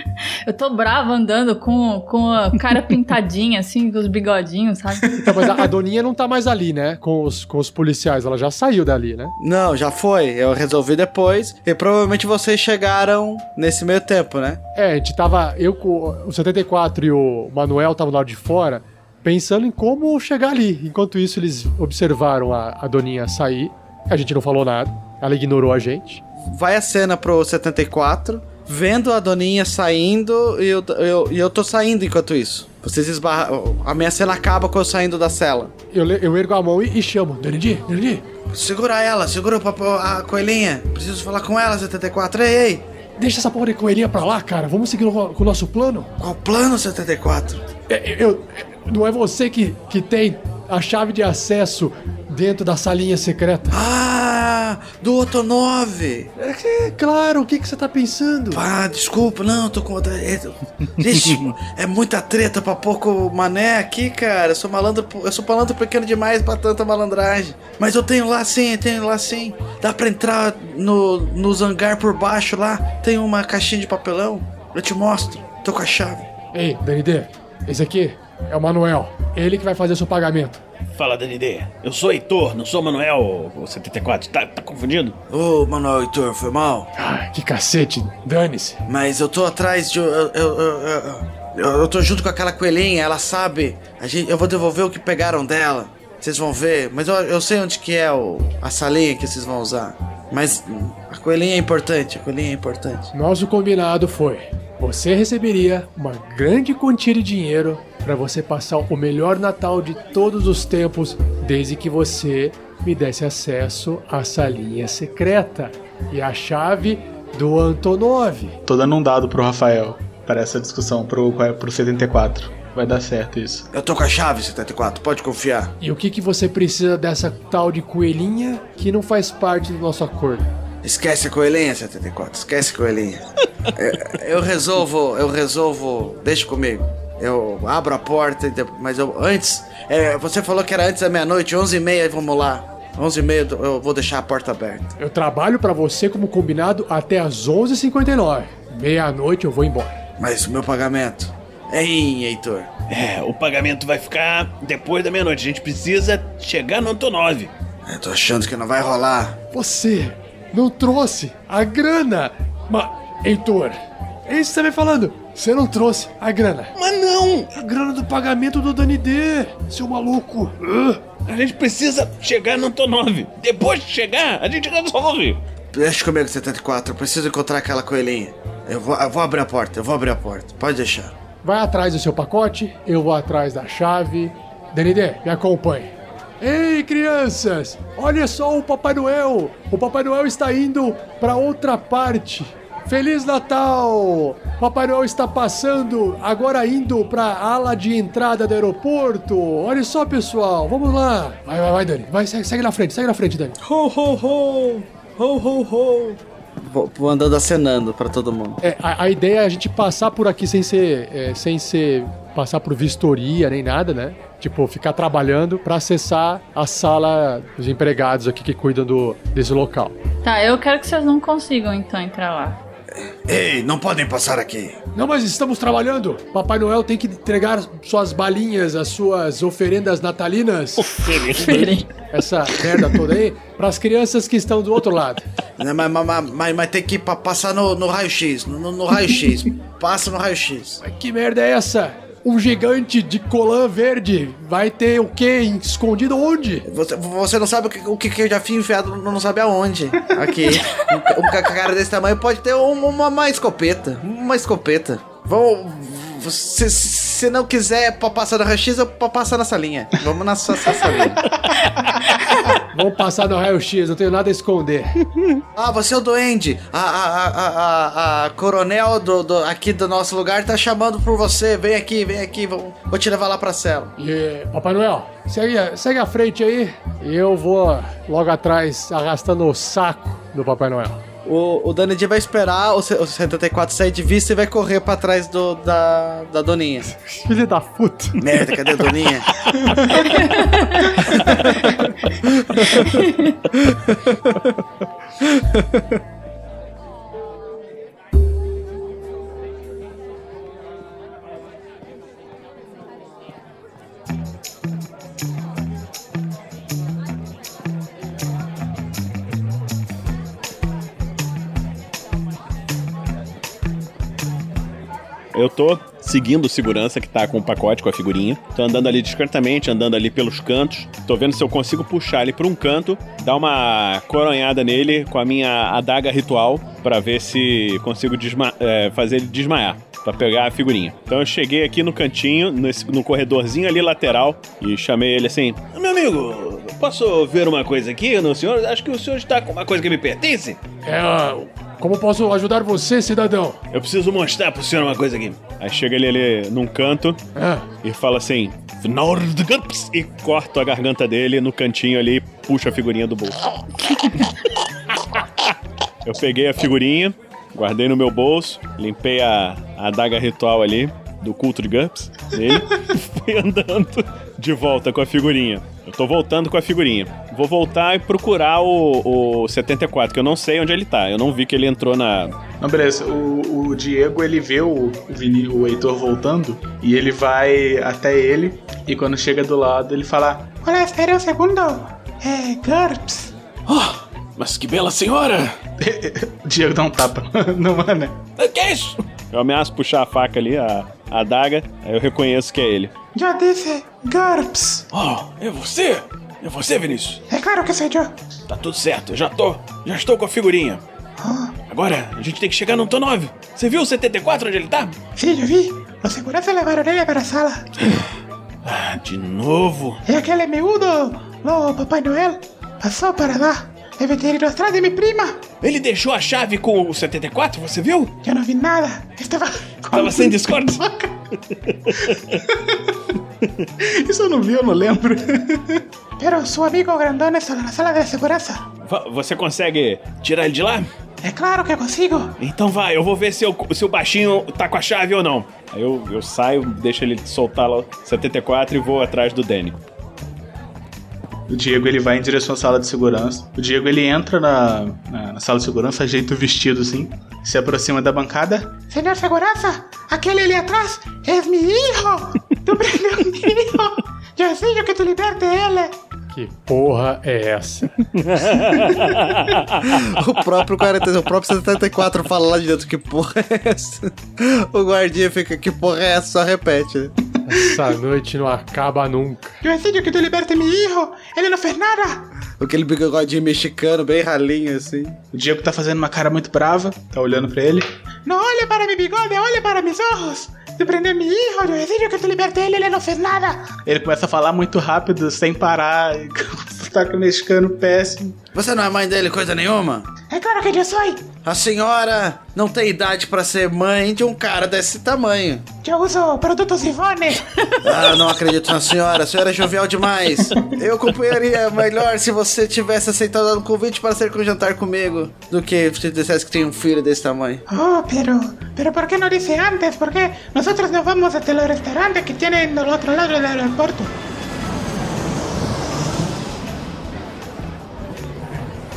Eu tô brava andando com, com a cara pintadinha, assim, com os bigodinhos, sabe? Então, mas a, a Doninha não tá mais ali, né? Com os, com os policiais. Ela já saiu dali, né? Não, já foi. Eu resolvi depois. E provavelmente vocês chegaram nesse meio tempo, né? É, a gente tava. Eu com o 74 e o Manuel estavam lá de fora, pensando em como chegar ali. Enquanto isso, eles observaram a, a Doninha sair. A gente não falou nada. Ela ignorou a gente. Vai a cena pro 74, vendo a Doninha saindo e eu, eu, eu tô saindo enquanto isso. Vocês esbarram. A minha cena acaba com eu saindo da cela. Eu, eu ergo a mão e, e chamo. Danidi, Danidi. Segura ela, segura o papo, a coelhinha. Preciso falar com ela, 74. Ei, ei. Deixa essa porra de coelhinha pra lá, cara. Vamos seguir o- com o nosso plano? Qual plano, 74? É, eu, não é você que, que tem a chave de acesso dentro da salinha secreta? Ah, do Otto 9. É, claro, o que, que você tá pensando? Ah, desculpa, não, tô com outra. é- Vixe, é muita treta pra pouco mané aqui, cara. Eu sou malandro, eu sou malandro pequeno demais pra tanta malandragem. Mas eu tenho lá sim, tenho lá sim. Dá pra entrar no, no zangar por baixo lá. Tem uma caixinha de papelão. Eu te mostro. Tô com a chave. Ei, Danidê, esse aqui é o Manuel. Ele que vai fazer seu pagamento. Fala, DND. Eu sou Heitor, não sou Manuel o 74. Tá, tá confundindo? Ô, Manuel Heitor, foi mal? Ah, que cacete, dane-se. Mas eu tô atrás de. Eu, eu, eu, eu, tô junto com aquela coelhinha, ela sabe. A gente, eu vou devolver o que pegaram dela. Vocês vão ver. Mas eu, eu sei onde que é o, a salinha que vocês vão usar. Mas coelhinha é importante, a coelhinha é importante. Nosso combinado foi: você receberia uma grande quantia de dinheiro para você passar o melhor Natal de todos os tempos, desde que você me desse acesso à salinha secreta e a chave do Antonov. Tô dando um dado pro Rafael para essa discussão, pro, pro 74. Vai dar certo isso. Eu tô com a chave, 74, pode confiar. E o que, que você precisa dessa tal de coelhinha que não faz parte do nosso acordo? Esquece a coelhinha, 74, esquece a coelhinha. eu, eu resolvo, eu resolvo, deixa comigo. Eu abro a porta, e depois- mas eu antes, é, você falou que era antes da meia-noite, 11h30, vamos lá. 11h30 eu vou deixar a porta aberta. Eu trabalho para você como combinado até as 11h59. Meia-noite eu vou embora. Mas o meu pagamento? Hein, Heitor? É, o pagamento vai ficar depois da meia-noite. A gente precisa chegar no Antonov. Eu tô achando que não vai rolar. Você não trouxe a grana. Mas, Heitor, é isso que você vem falando. Você não trouxe a grana. Mas não! A grana do pagamento do Dani D, seu maluco. Ah, A gente precisa chegar no Antonov. Depois de chegar, a gente resolve. Deixa comigo, 74, eu preciso encontrar aquela coelhinha. Eu vou, eu vou abrir a porta, eu vou abrir a porta. Pode deixar. Vai atrás do seu pacote, eu vou atrás da chave. Dani D, me acompanhe. Ei, crianças! Olha só o Papai Noel! O Papai Noel está indo para outra parte. Feliz Natal! Papai Noel está passando, agora indo para a ala de entrada do aeroporto. Olha só, pessoal, vamos lá. Vai, vai, vai, Dani. Vai, segue, segue na frente, segue na frente, Dani. Ho, ho, ho! Ho, ho, ho! Vou, vou andando acenando pra todo mundo. É, a, a ideia é a gente passar por aqui sem ser, é, sem ser passar por vistoria nem nada, né? Tipo, ficar trabalhando pra acessar a sala dos empregados aqui que cuidam do, desse local. Tá, eu quero que vocês não consigam então entrar lá. Ei, não podem passar aqui. Não, mas estamos trabalhando. Papai Noel tem que entregar suas balinhas, as suas oferendas natalinas. Essa merda toda aí, pras crianças que estão do outro lado. Né, Mas, mas, mas- mas- tem que pa- passar no, no raio-x, no, raio-x. Passa no raio-x. Que merda é essa? Um gigante de colã verde vai ter o quê? Escondido onde? Você, você não sabe o que, o que eu já fui enfiado, não sabe aonde. Aqui. um, um ca- cara desse tamanho pode ter um- uma, uma escopeta. Uma escopeta. Vamos. Se, se não quiser pa- passar no raio-x, eu pa- passo na salinha. Vamos na sua salinha. Vamos passar no raio-x, não tenho nada a esconder. Ah, você é o duende. A, a, a, a, a- a coronel do, do- aqui do nosso lugar tá chamando por você. Vem aqui, vem aqui. Vou, vou te levar lá pra cela. E, Papai Noel, segue, segue à frente aí e eu vou logo atrás arrastando o saco do Papai Noel. O, o Danny D vai esperar o 74 sair de vista e vai correr pra trás do, da, da Doninha. Filha da puta. Merda, cadê a Doninha? Eu tô seguindo o segurança que tá com o pacote, com a figurinha. Tô andando ali discretamente, andando ali pelos cantos. Tô vendo se eu consigo puxar ele pra um canto, dar uma coronhada nele com a minha adaga ritual pra ver se consigo é, fazer ele desmaiar. Pra pegar a figurinha. Então eu cheguei aqui no cantinho, nesse- no corredorzinho ali lateral, e chamei ele assim: Meu amigo, posso ver uma coisa aqui no senhor? Acho que o senhor está com uma coisa que me pertence. É, como posso ajudar você, cidadão? Eu preciso mostrar pro senhor uma coisa aqui. Aí chega ele ali num canto Ah, e fala assim: Nordgups! E corta a garganta dele no cantinho ali e puxa a figurinha do bolso. Eu peguei a figurinha, guardei no meu bolso, limpei a, a adaga ritual ali do culto de Gups dele e fui andando de volta com a figurinha. Eu tô voltando com a figurinha. Vou voltar e procurar o, o 74, que eu não sei onde ele tá. Eu não vi que ele entrou na, Não, beleza. O, o Diego, ele vê o, o, Vini, o Heitor voltando e ele vai até ele e quando chega do lado ele fala Olha, espera um segundo. É, GURPS. Oh, mas que bela senhora! o Diego dá um tapa no mané. Que é isso? Eu ameaço puxar a faca ali, a, a adaga, aí eu reconheço que é ele. Já disse GURPS. Oh, é você? É você, Vinícius? É claro que sou eu. Tá tudo certo, eu já tô. Já estou com a figurinha. Agora, a gente tem que chegar no Antonov. Você viu o 74 onde ele tá? Sí, yo vi. Los seguranças levaram ele para a sala. Ah, de novo. E aquele miúdo, o Papai Noel, passou para lá. Deve ter ido atrás de minha prima. Ele deixou a chave com o 74, você viu? Eu não vi nada. Estava. Tava sem Discord? Isso eu não vi, eu não lembro. Pero su amigo grandón está na sala de segurança. Você consegue tirar ele de lá? É claro que consigo. Então vai, eu vou ver se, o se o baixinho tá com a chave ou não. Aí eu, eu saio, deixo ele soltar lá o 74 e vou atrás do Danny. O Diego ele vai em direção à sala de segurança. O Diego ele entra na, na, na sala de segurança, ajeita o vestido assim, se aproxima da bancada. Senhor segurança, aquele ali atrás é meu hijo. Tu prendeu meu hijo. Eu sei que tu liberte ele. Que porra é essa? o próprio 40, o próprio 74 fala lá de dentro, que porra é essa? O guardinha fica, que porra é essa? Só repete. né? Essa noite não acaba nunca. Eu sei que tu liberte meu hijo. Ele não fez nada. Aquele bigodinho mexicano, bem ralinho assim. O Diego tá fazendo uma cara muito brava, tá olhando pra ele. Não olhe para mi bigode, olhe para mis ojos. Tu prendeu meu hijo. Eu sei que tu liberte ele. Ele não fez nada. Ele começa a falar muito rápido, sem parar, com um sotaque mexicano péssimo. Você não é mãe dele coisa nenhuma? É claro que eu sou. A senhora não tem idade pra ser mãe de um cara desse tamanho. Eu uso produtos Ivone. Ah, não acredito na senhora. A senhora é jovial demais. Eu acompanharia melhor se você tivesse aceitado o convite para ser com jantar comigo do que se dissesse que tem um filho desse tamanho. Oh, pero, pero ¿por qué no dice antes? Porque nosotros nos vamos hasta el restaurante que tienen del otro lado del aeropuerto.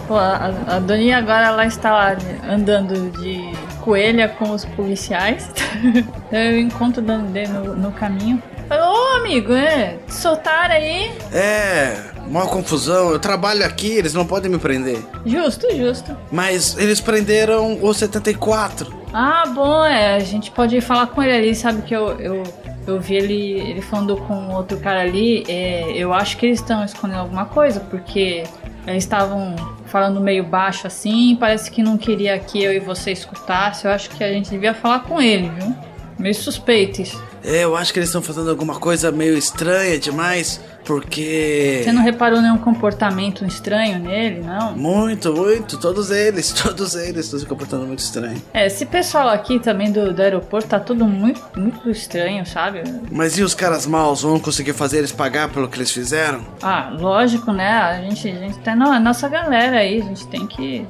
A, a Doninha agora ela está lá andando de coelha com os policiais. Eu encontro o Dandê no, no caminho. Ô amigo, é, soltaram aí? É, uma confusão. Eu trabalho aqui, eles não podem me prender. Justo, justo. Mas eles prenderam o 74. Ah, bom, é, a gente pode falar com ele ali, sabe que eu, eu, eu vi ele, ele falando com outro cara ali, é, eu acho que eles estão escondendo alguma coisa, porque eles estavam falando meio baixo assim, parece que não queria que eu e você escutasse, eu acho que a gente devia falar com ele, viu? Meio suspeito isso. É, eu acho que eles estão fazendo alguma coisa meio estranha demais, porque. Você não reparou nenhum comportamento estranho nele, não? Muito, muito. Todos eles, todos eles estão se comportando muito estranho. É, esse pessoal aqui também do, do aeroporto tá tudo muito, muito estranho, sabe? Mas e os caras maus vão conseguir fazer eles pagar pelo que eles fizeram? Ah, lógico, né? A gente, a gente tem a nossa galera aí, a gente tem que.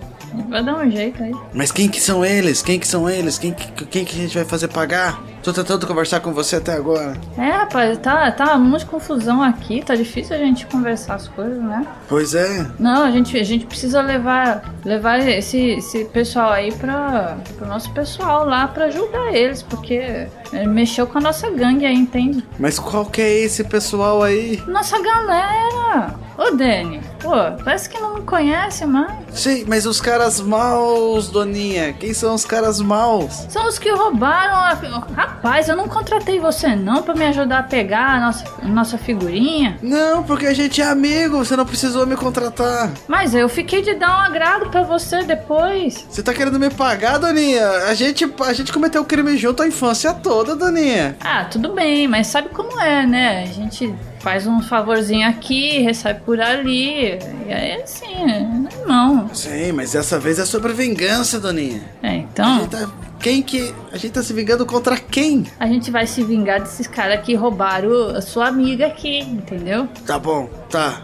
Vai dar um jeito aí. Mas quem que são eles? Quem que são eles? Quem que, quem que a gente vai fazer pagar? Tô tentando conversar com você até agora. É, rapaz, tá, tá de confusão aqui, tá difícil a gente conversar as coisas, né? Pois é. Não, a gente, a gente precisa levar, levar esse, esse pessoal aí pra, pro nosso pessoal lá pra ajudar eles, porque ele mexeu com a nossa gangue aí, entende? Mas qual que é esse pessoal aí? Nossa galera! Ô, Dani, pô, parece que não me conhece mais. Sim, mas os caras maus, Doninha. Quem são os caras maus? São os que roubaram a. Rapaz, eu não contratei você não pra me ajudar a pegar a nossa, a nossa figurinha. Não, porque a gente é amigo. Você não precisou me contratar. Mas eu fiquei de dar um agrado pra você depois. Você tá querendo me pagar, Doninha? A gente, a gente cometeu o crime junto a infância toda, Doninha. Ah, tudo bem, mas sabe como é, né? A gente faz um favorzinho aqui, recebe por ali. E aí assim, é. Sim, mas dessa vez é sobre vingança, Doninha. É, então. A gente tá, quem que. A gente tá se vingando contra quem? A gente vai se vingar desses caras que roubaram a sua amiga aqui, entendeu? Tá bom, tá.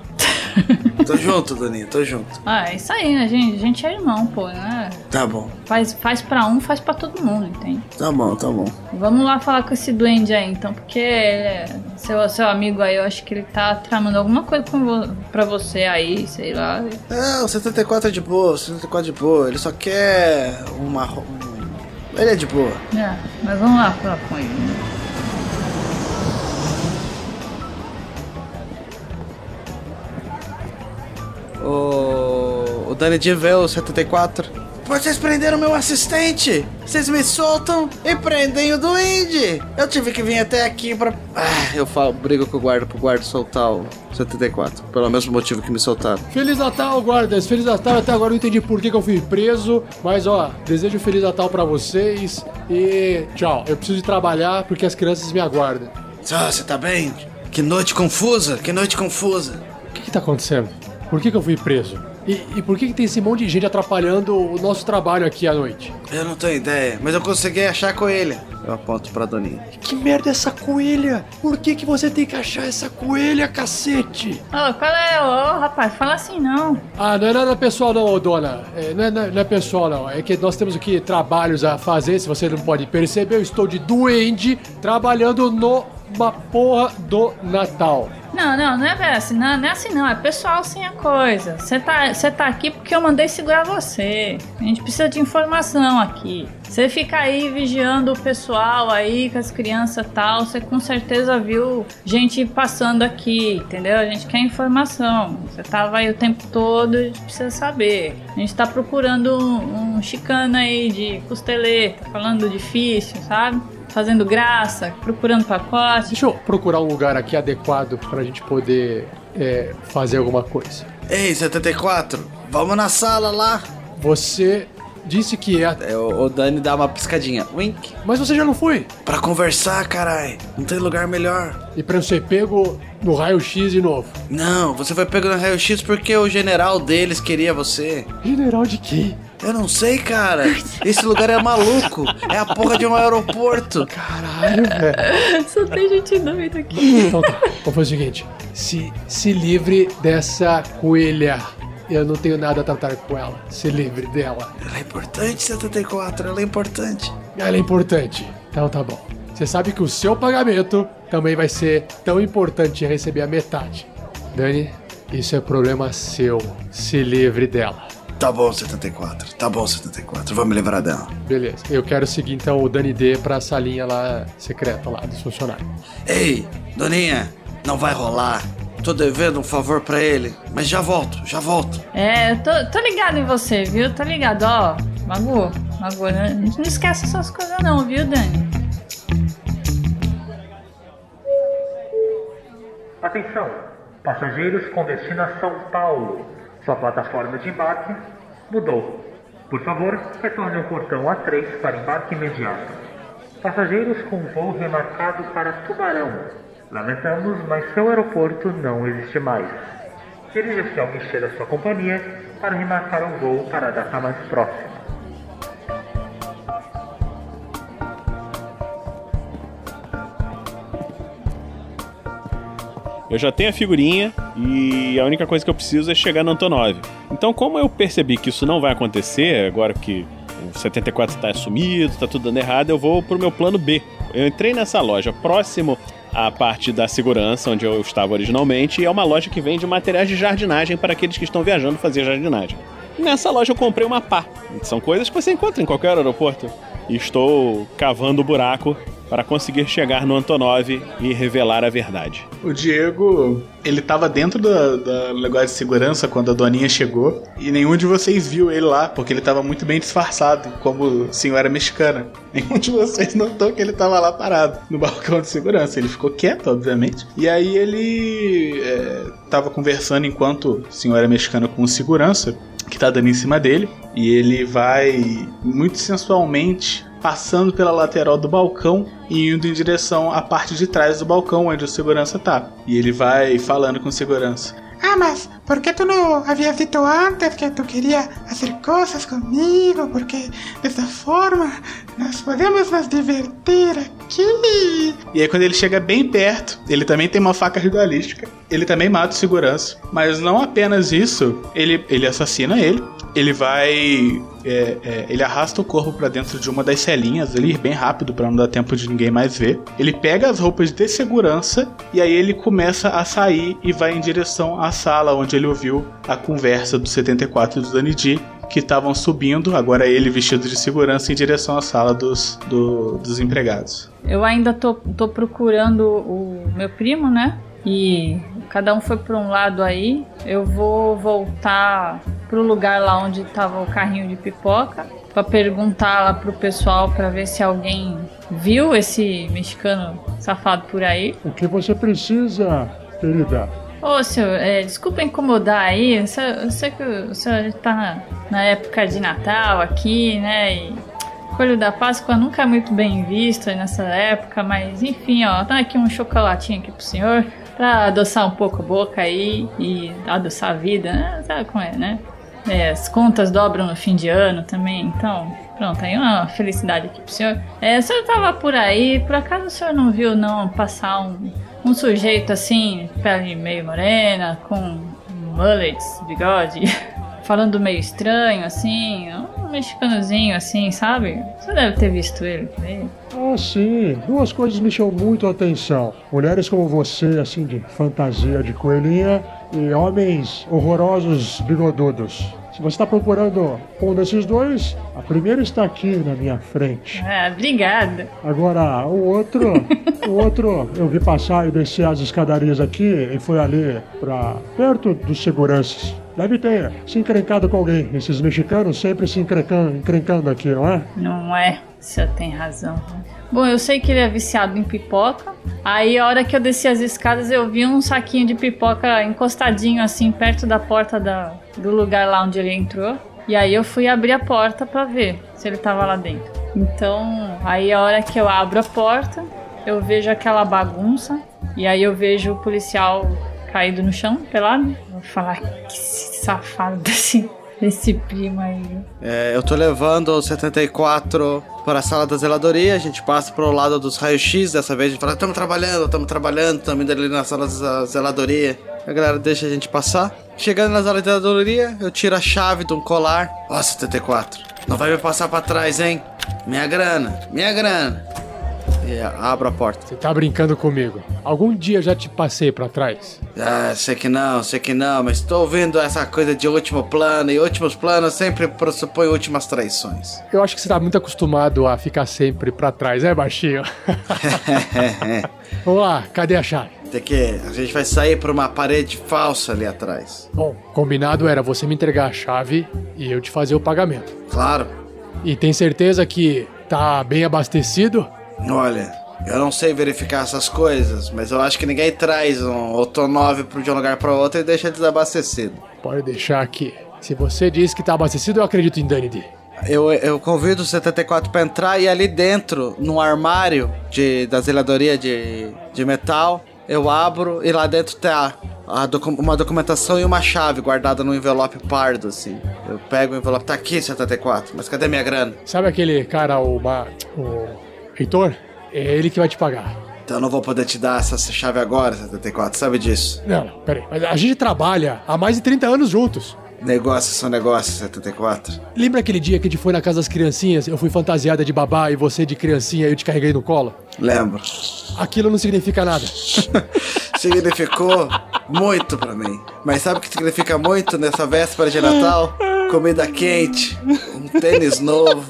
tô junto, Doninha, tô junto. Ah, é isso aí, né, gente? A gente é irmão, pô, né? Tá bom, Faz, faz pra um, faz pra todo mundo, entende? tá bom, tá bom. Vamos lá falar com esse duende aí, então, porque é- seu, seu amigo aí, eu acho que ele tá tramando alguma coisa com vo pra você aí, sei lá. É, o 74 é de boa, o 74 é de boa. Ele só quer uma. um- Ele é de boa. É, mas vamos lá falar com ele. né? O, o Danny vê o 74, Vocês prenderam meu assistente! Vocês me soltam e prendem o duende! Eu tive que vir até aqui pra. Ah, eu falo, brigo com o guarda pro guarda soltar o 74. Pelo mesmo motivo que me soltaram. Feliz Natal, guardas! Feliz Natal! Até agora eu não entendi por que, que eu fui preso, mas ó, desejo um Feliz Natal pra vocês e tchau. Eu preciso de trabalhar porque as crianças me aguardam. Ah, você tá bem? Que noite confusa, que noite confusa. O que, que tá acontecendo? Por que, que eu fui preso? E, e por que, que tem esse monte de gente atrapalhando o nosso trabalho aqui à noite? Eu não tenho ideia, mas eu consegui achar a coelha. Eu aponto pra Doninha. Que merda é essa coelha? Por que, que você tem que achar essa coelha, cacete? Ô, qual é? Ô, rapaz, fala assim não. Ah, não é nada pessoal não, dona. É, não, é, não é- não é pessoal não. É que nós temos aqui trabalhos a fazer, se você não pode perceber, eu estou de duende trabalhando numa porra do Natal. Não, não, não é assim, não, não é assim não, é pessoal sim a coisa. Você tá, tá aqui porque eu mandei segurar você. A gente precisa de informação aqui. Você fica aí vigiando o pessoal aí com as crianças tal, você com certeza viu gente passando aqui, entendeu? A gente quer informação. Você tava aí o tempo todo, a gente precisa saber. A gente tá procurando um, um chicano aí de costeleta, falando difícil, sabe? Fazendo graça, procurando pacote. Deixa eu procurar um lugar aqui adequado pra gente poder é, fazer alguma coisa. Ei, 74, vamos na sala lá. Você disse que é. é o, o Dani dá uma piscadinha. Wink. Mas você já não foi? Pra conversar, carai. Não tem lugar melhor. E pra eu ser pego no raio-x de novo? Não, você foi pego no raio-x porque o general deles queria você. General de quê? Eu não sei, cara. Esse lugar é maluco. É a porra de um aeroporto. Caralho, velho. Só tem gente doida aqui. Então tá, vamos fazer o seguinte: se, se livre dessa coelha. Eu não tenho nada a tratar com ela. Se livre dela. Ela é importante, 74. Ela é importante. Ela é importante. Então tá bom. Você sabe que o seu pagamento também vai ser tão importante receber a metade. Dani, isso é problema seu. Se livre dela. Tá bom, 74. Tá bom, 74. Vamos livrar dela. Beleza. Eu quero seguir então o Dani D pra salinha lá secreta lá dos funcionários. Ei, Doninha, não vai rolar. Tô devendo um favor pra ele, mas já volto, já volto. É, eu tô, tô ligado em você, viu? Tô ligado, ó. Magu, Magu, né? não esquece essas coisas não, viu, Dani? Atenção, passageiros com destino a São Paulo. Sua plataforma de embarque mudou. Por favor, retorne ao portão A3 para embarque imediato. Passageiros com voo remarcado para Tubarão. Lamentamos, mas seu aeroporto não existe mais. Dirija-se ao guichê da sua companhia para remarcar um voo para a data mais próxima. Eu já tenho a figurinha e a única coisa que eu preciso é chegar no Antonov. Então, como eu percebi que isso não vai acontecer, agora que o 74 está assumido, está tudo dando errado, eu vou pro meu plano B. Eu entrei nessa loja próximo à parte da segurança, onde eu estava originalmente, e é uma loja que vende materiais de jardinagem para aqueles que estão viajando fazer jardinagem. Nessa loja eu comprei uma pá. São coisas que você encontra em qualquer aeroporto. Estou cavando o buraco para conseguir chegar no Antonov e revelar a verdade. O Diego, ele tava dentro da, da negócio de segurança quando a doninha chegou e nenhum de vocês viu ele lá, porque ele tava muito bem disfarçado, como senhora mexicana. Nenhum de vocês notou que ele tava lá parado no balcão de segurança. Ele ficou quieto, obviamente. E aí ele é, tava conversando enquanto senhora mexicana com segurança, que tá dando em cima dele, e ele vai muito sensualmente passando pela lateral do balcão e indo em direção à parte de trás do balcão onde o segurança tá. E ele vai falando com o segurança. Ah, mas ¿por qué tú no habías dicho antes que tú querías hacer cosas conmigo? Porque de esta forma nos podemos nos divertir aqui. E aí quando ele chega bem perto, ele também tem uma faca ritualística. Ele também mata o segurança. Mas não apenas isso, ele, ele assassina ele. Ele vai. É, é, ele arrasta o corpo pra dentro de uma das celinhas ali, bem rápido, pra não dar tempo de ninguém mais ver. Ele pega as roupas de segurança e aí ele começa a sair e vai em direção à sala onde ele ouviu a conversa do 74 e do Danny D, que estavam subindo, agora ele vestido de segurança, em direção à sala dos, do- dos empregados. Eu ainda tô, tô procurando o meu primo, né? E cada um foi pra um lado aí. Eu vou voltar pro lugar lá onde tava o carrinho de pipoca pra perguntar lá pro pessoal pra ver se alguém viu esse mexicano safado por aí. O que você precisa, querida? Ô, senhor, é, desculpa incomodar aí, eu sei, eu sei que o senhor tá na, na época de Natal aqui, né, e Coelho da Páscoa nunca é muito bem visto nessa época, mas enfim, ó, tá aqui um chocolatinho aqui pro senhor, pra adoçar um pouco a boca aí e adoçar a vida, né, sabe como é, né? É, as contas dobram no fim de ano também, então pronto, aí uma felicidade aqui pro senhor. É, o senhor tava por aí, por acaso o senhor não viu não passar um, um sujeito assim, pele meio morena, com mullets, bigode, falando meio estranho assim, um mexicanozinho assim, sabe? Você deve ter visto ele por aí. Ah, sim. Duas coisas me chamam muito a atenção. Mulheres como você, assim, de fantasia de coelhinha, e homens horrorosos bigodudos. Se você está procurando um desses dois, a primeira está aqui na minha frente. Ah, obrigada. Agora, o outro, o outro, eu vi passar e descer as escadarias aqui e foi ali para perto dos seguranças. Deve ter se encrencado com alguém. Esses mexicanos sempre se encrencando, encrencando aqui, não é? Não é, o senhor tem razão. Bom, eu sei que ele é viciado em pipoca. Aí, a hora que eu desci as escadas, eu vi um saquinho de pipoca encostadinho assim, perto da porta da, do lugar lá onde ele entrou. E aí eu fui abrir a porta pra ver se ele tava lá dentro. Então, aí a hora que eu abro a porta, eu vejo aquela bagunça. E aí eu vejo o policial caído no chão, pelado. Vou falar que safado desse, desse primo aí. É, eu tô levando o 74 para a sala da zeladoria, a gente passa pro lado dos raios-x, dessa vez a gente fala, estamos trabalhando, estamos trabalhando, estamos indo ali na sala da zeladoria. A galera deixa a gente passar. Chegando na sala da zeladoria, eu tiro a chave de um colar. Ó, 74, não vai me passar pra trás, hein? Minha grana, minha grana. E abro a porta. Você tá brincando comigo. Algum dia já te passei pra trás. Ah, sei que não, sei que não, mas tô ouvindo essa coisa de último plano, e últimos planos sempre pressupõem últimas traições. Eu acho que você tá muito acostumado a ficar sempre pra trás, né, baixinho? Vamos lá, cadê a chave? Tem que. A gente vai sair por uma parede falsa ali atrás. Bom, combinado era você me entregar a chave e eu te fazer o pagamento. Claro. E tem certeza que tá bem abastecido? Olha, eu não sei verificar essas coisas, mas eu acho que ninguém traz um automóvel de um lugar para outro e deixa desabastecido. Pode deixar aqui. Se você diz que tá abastecido, eu acredito em Danny Eu, eu convido o 74 para entrar e ali dentro, num armário de, da zeladoria de, de metal, eu abro e lá dentro tá a docu- uma documentação e uma chave guardada num envelope pardo, assim. Eu pego o envelope, tá aqui, 74, mas cadê minha grana? Sabe aquele cara, o, o Heitor? É ele que vai te pagar. Então eu não vou poder te dar essa chave agora, 74, sabe disso? Não, não, peraí. Mas a gente trabalha há mais de 30 anos juntos. Negócios são negócios, 74. Lembra aquele dia que a gente foi na casa das criancinhas? Eu fui fantasiada de babá e você de criancinha e eu te carreguei no colo? Lembro. Aquilo não significa nada. Significou muito pra mim. Mas sabe o que significa muito nessa véspera de Natal? Comida quente, um tênis novo,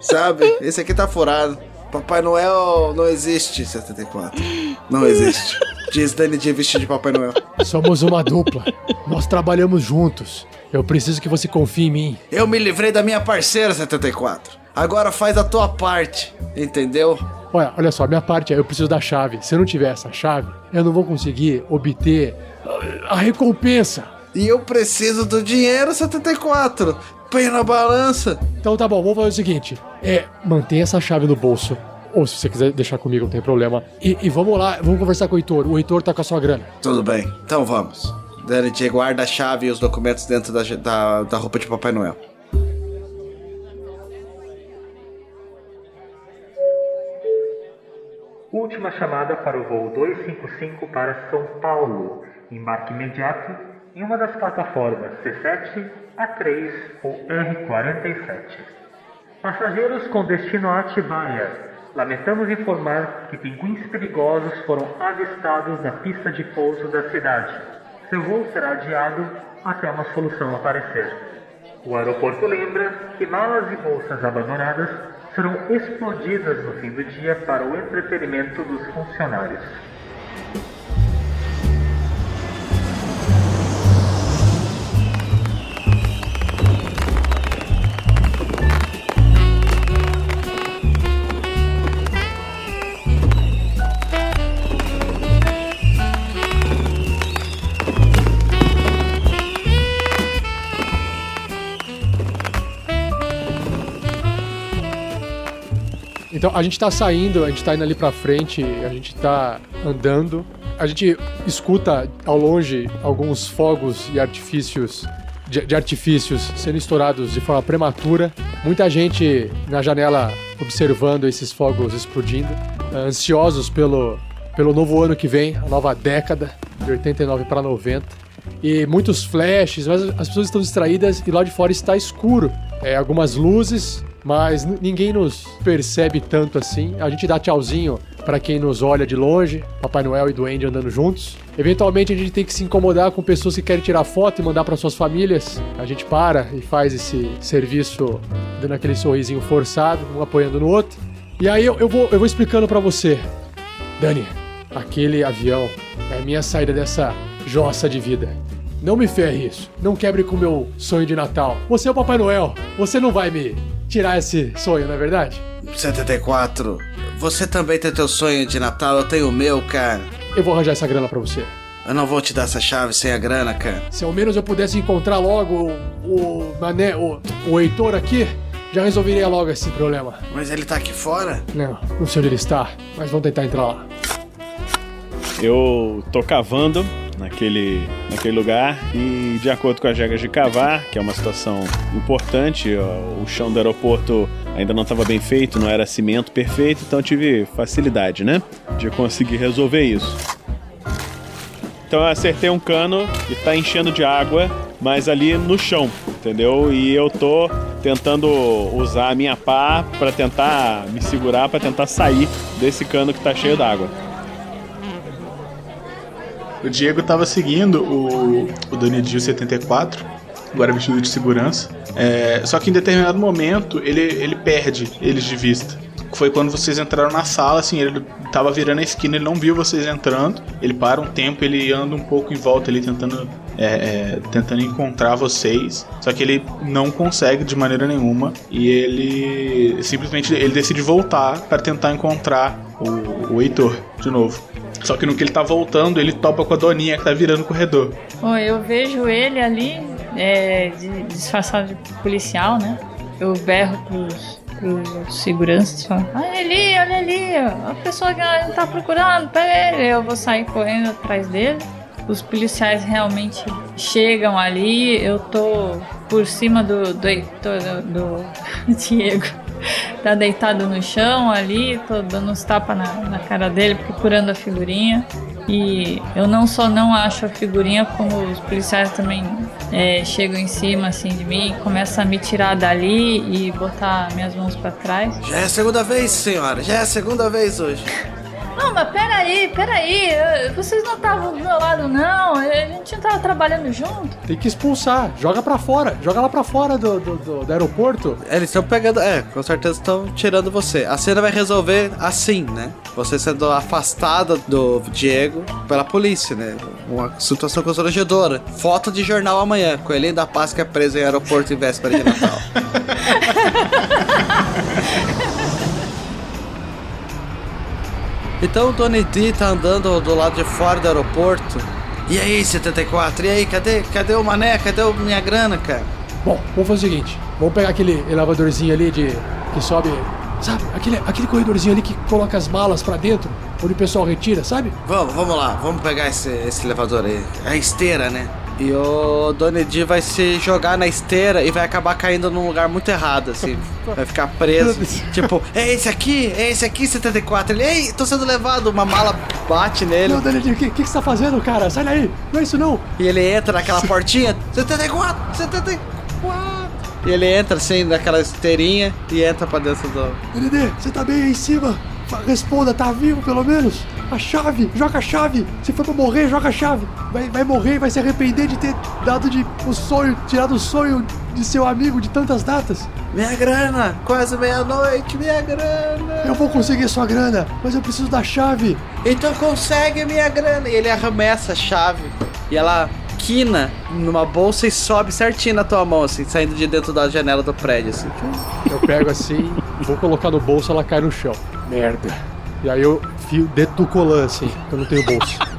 sabe? Esse aqui tá furado. Papai Noel não existe, 74. Não existe. Diz Danny de vestido de Papai Noel. Somos uma dupla. Nós trabalhamos juntos. Eu preciso que você confie em mim. Eu me livrei da minha parceira, 74. Agora faz a tua parte, entendeu? Olha, olha só, minha parte é eu preciso da chave. Se eu não tiver essa chave, eu não vou conseguir obter a recompensa. E eu preciso do dinheiro, 74. Põe na balança. Então tá bom, vamos fazer o seguinte: é, mantenha essa chave no bolso. Ou se você quiser deixar comigo, não tem problema. E, e vamos lá, vamos conversar com o Heitor. O Heitor tá com a sua grana. Tudo bem, então vamos. Danny J guarda a chave e os documentos dentro da, da, da roupa de Papai Noel. Última chamada para o voo 255 para São Paulo. Embarque imediato em uma das plataformas C7, A3 ou R47. Passageiros com destino a Atibaia. Lamentamos informar que pinguins perigosos foram avistados na pista de pouso da cidade. Seu voo será adiado até uma solução aparecer. O aeroporto lembra que malas e bolsas abandonadas serão explodidas no fim do dia para o entretenimento dos funcionários. Então a gente tá saindo, a gente tá indo ali pra frente, a gente tá andando. A gente escuta ao longe alguns fogos e artifícios de, de artifícios sendo estourados de forma prematura. Muita gente na janela observando esses fogos explodindo, ansiosos pelo, pelo novo ano que vem, a nova década, de 89 para 90. E muitos flashes, mas as pessoas estão distraídas e lá de fora está escuro. É, algumas luzes, mas ninguém nos percebe tanto assim. A gente dá tchauzinho para quem nos olha de longe, Papai Noel e Duende andando juntos. Eventualmente a gente tem que se incomodar com pessoas que querem tirar foto e mandar para suas famílias. A gente para e faz esse serviço dando aquele sorrisinho forçado, um apoiando no outro. E aí eu, eu vou, eu vou explicando para você. Dani, aquele avião é a minha saída dessa jossa de vida. Não me ferre isso. Não quebre com o meu sonho de Natal. Você é o Papai Noel. Você não vai me tirar esse sonho, não é verdade? 74. Você também tem teu sonho de Natal, eu tenho o meu, cara. Eu vou arranjar essa grana pra você. Eu não vou te dar essa chave sem a grana, cara. Se ao menos eu pudesse encontrar logo o, o Mané, o, o Heitor aqui, já resolveria logo esse problema. Mas ele tá aqui fora? Não, não sei onde ele está, mas vamos tentar entrar lá. Eu tô cavando naquele, naquele lugar e, de acordo com as regras de cavar, que é uma situação importante, o chão do aeroporto ainda não estava bem feito, não era cimento perfeito, então tive facilidade, né? De conseguir resolver isso. Então eu acertei um cano e tá enchendo de água, mas ali no chão, entendeu? E eu tô tentando usar a minha pá para tentar me segurar, para tentar sair desse cano que tá cheio d'água. O Diego tava seguindo o, o Donidil 74, agora vestido de segurança. É, só que em determinado momento ele, ele perde eles de vista. Foi quando vocês entraram na sala, assim, ele tava virando a esquina, ele não viu vocês entrando. Ele para um tempo, ele anda um pouco em volta ali, tentando, é, é, tentando encontrar vocês. Só que ele não consegue de maneira nenhuma. E ele simplesmente ele decide voltar para tentar encontrar o, o Heitor de novo. Só que no que ele tá voltando, ele topa com a Doninha que tá virando o corredor. Bom, eu vejo ele ali, é, de- disfarçado de policial, né? Eu berro pros, pros seguranças, falo, olha ali, olha ali, a pessoa que a gente tá procurando, pega ele. Eu vou sair correndo atrás dele. Os policiais realmente chegam ali, eu tô por cima do, do, Heitor, do, do Diego. Tá deitado no chão ali, tô dando uns tapas na, na cara dele, procurando a figurinha. E eu não só não acho a figurinha, como os policiais também é, chegam em cima assim de mim, começam a me tirar dali e botar minhas mãos pra trás. Já é a segunda vez, senhora. Já é a segunda vez hoje. Não, mas peraí, peraí, vocês não estavam do meu lado não, a gente não tava trabalhando junto. Tem que expulsar, joga pra fora, joga lá pra fora do, do, do- do aeroporto. Eles estão pegando. É, com certeza estão tirando você. A cena vai resolver assim, né? Você sendo afastada do Diego pela polícia, né? Uma situação constrangedora. Foto de jornal amanhã. Coelhinho da Páscoa é preso em aeroporto em véspera de Natal. Então o Donny D tá andando do lado de fora do aeroporto. E aí, 74? E aí, cadê, cadê o mané? Cadê o minha grana, cara? Bom, vamos fazer o seguinte: vamos pegar aquele elevadorzinho ali de. que sobe. Sabe? Aquele, aquele corredorzinho ali que coloca as malas pra dentro, onde o pessoal retira, sabe? Vamos, vamos lá, vamos pegar esse, esse elevador aí. É a esteira, né? E o Donny D vai se jogar na esteira e vai acabar caindo num lugar muito errado, assim. Vai ficar preso. tipo, é esse aqui, é esse aqui, 74. Ele, ei, tô sendo levado. Uma mala bate nele. Não, Daniel, o que, que, que você tá fazendo, cara? Sai daí! Não é isso não! E ele entra naquela portinha. 74, 74. E ele entra assim naquela esteirinha e entra pra dentro do. DDD, você tá bem aí em cima? Responda, tá vivo pelo menos? A chave, joga a chave. Se for pra morrer, joga a chave. Vai, vai morrer vai se arrepender de ter dado de o sonho, tirado o sonho de seu amigo de tantas datas. Minha grana, quase meia-noite, minha grana. Eu vou conseguir sua grana, mas eu preciso da chave. Então consegue minha grana. E ele arremessa a chave e ela quina numa bolsa e sobe certinho na tua mão, assim, saindo de dentro da janela do prédio, assim. Eu pego assim, vou colocar no bolso, ela cai no chão. Merda. E aí eu fio dentro do colã, assim, que eu não tenho bolso.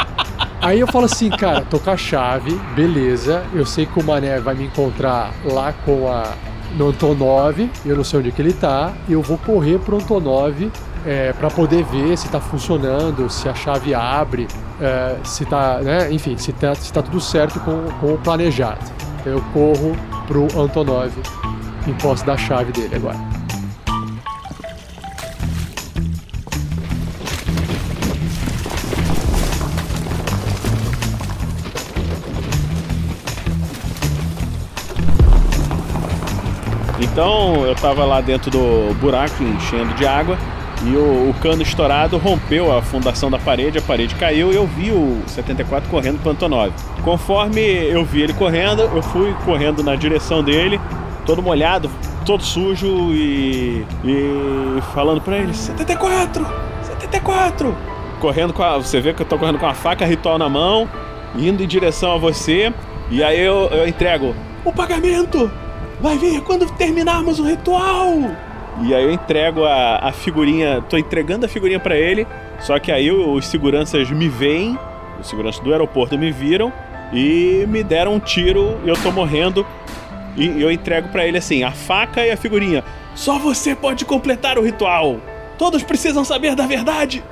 Aí eu falo assim, cara, tô com a chave, beleza. Eu sei que o Mané vai me encontrar lá com a no Antonov, eu não sei onde que ele tá, e eu vou correr pro Antonov é, para poder ver se tá funcionando, se a chave abre, é, se tá, né, enfim, se tá, se tá tudo certo com, com o planejado. Então eu corro pro Antonov em posse da chave dele agora. Então eu tava lá dentro do buraco enchendo de água e o, o cano estourado rompeu a fundação da parede, a parede caiu e eu vi o 74 correndo pro Antonov. Conforme eu vi ele correndo, eu fui correndo na direção dele, todo molhado, todo sujo e, e falando pra ele: 74! 74! Correndo com a. Você vê que eu tô correndo com a faca ritual na mão, indo em direção a você, e aí eu, eu entrego o pagamento! Vai vir quando terminarmos o ritual! E aí eu entrego a, a figurinha, tô entregando a figurinha pra ele, só que aí os seguranças me veem, os seguranças do aeroporto me viram e me deram um tiro eu tô morrendo. E eu entrego pra ele assim, a faca e a figurinha. Só você pode completar o ritual. Todos precisam saber da verdade.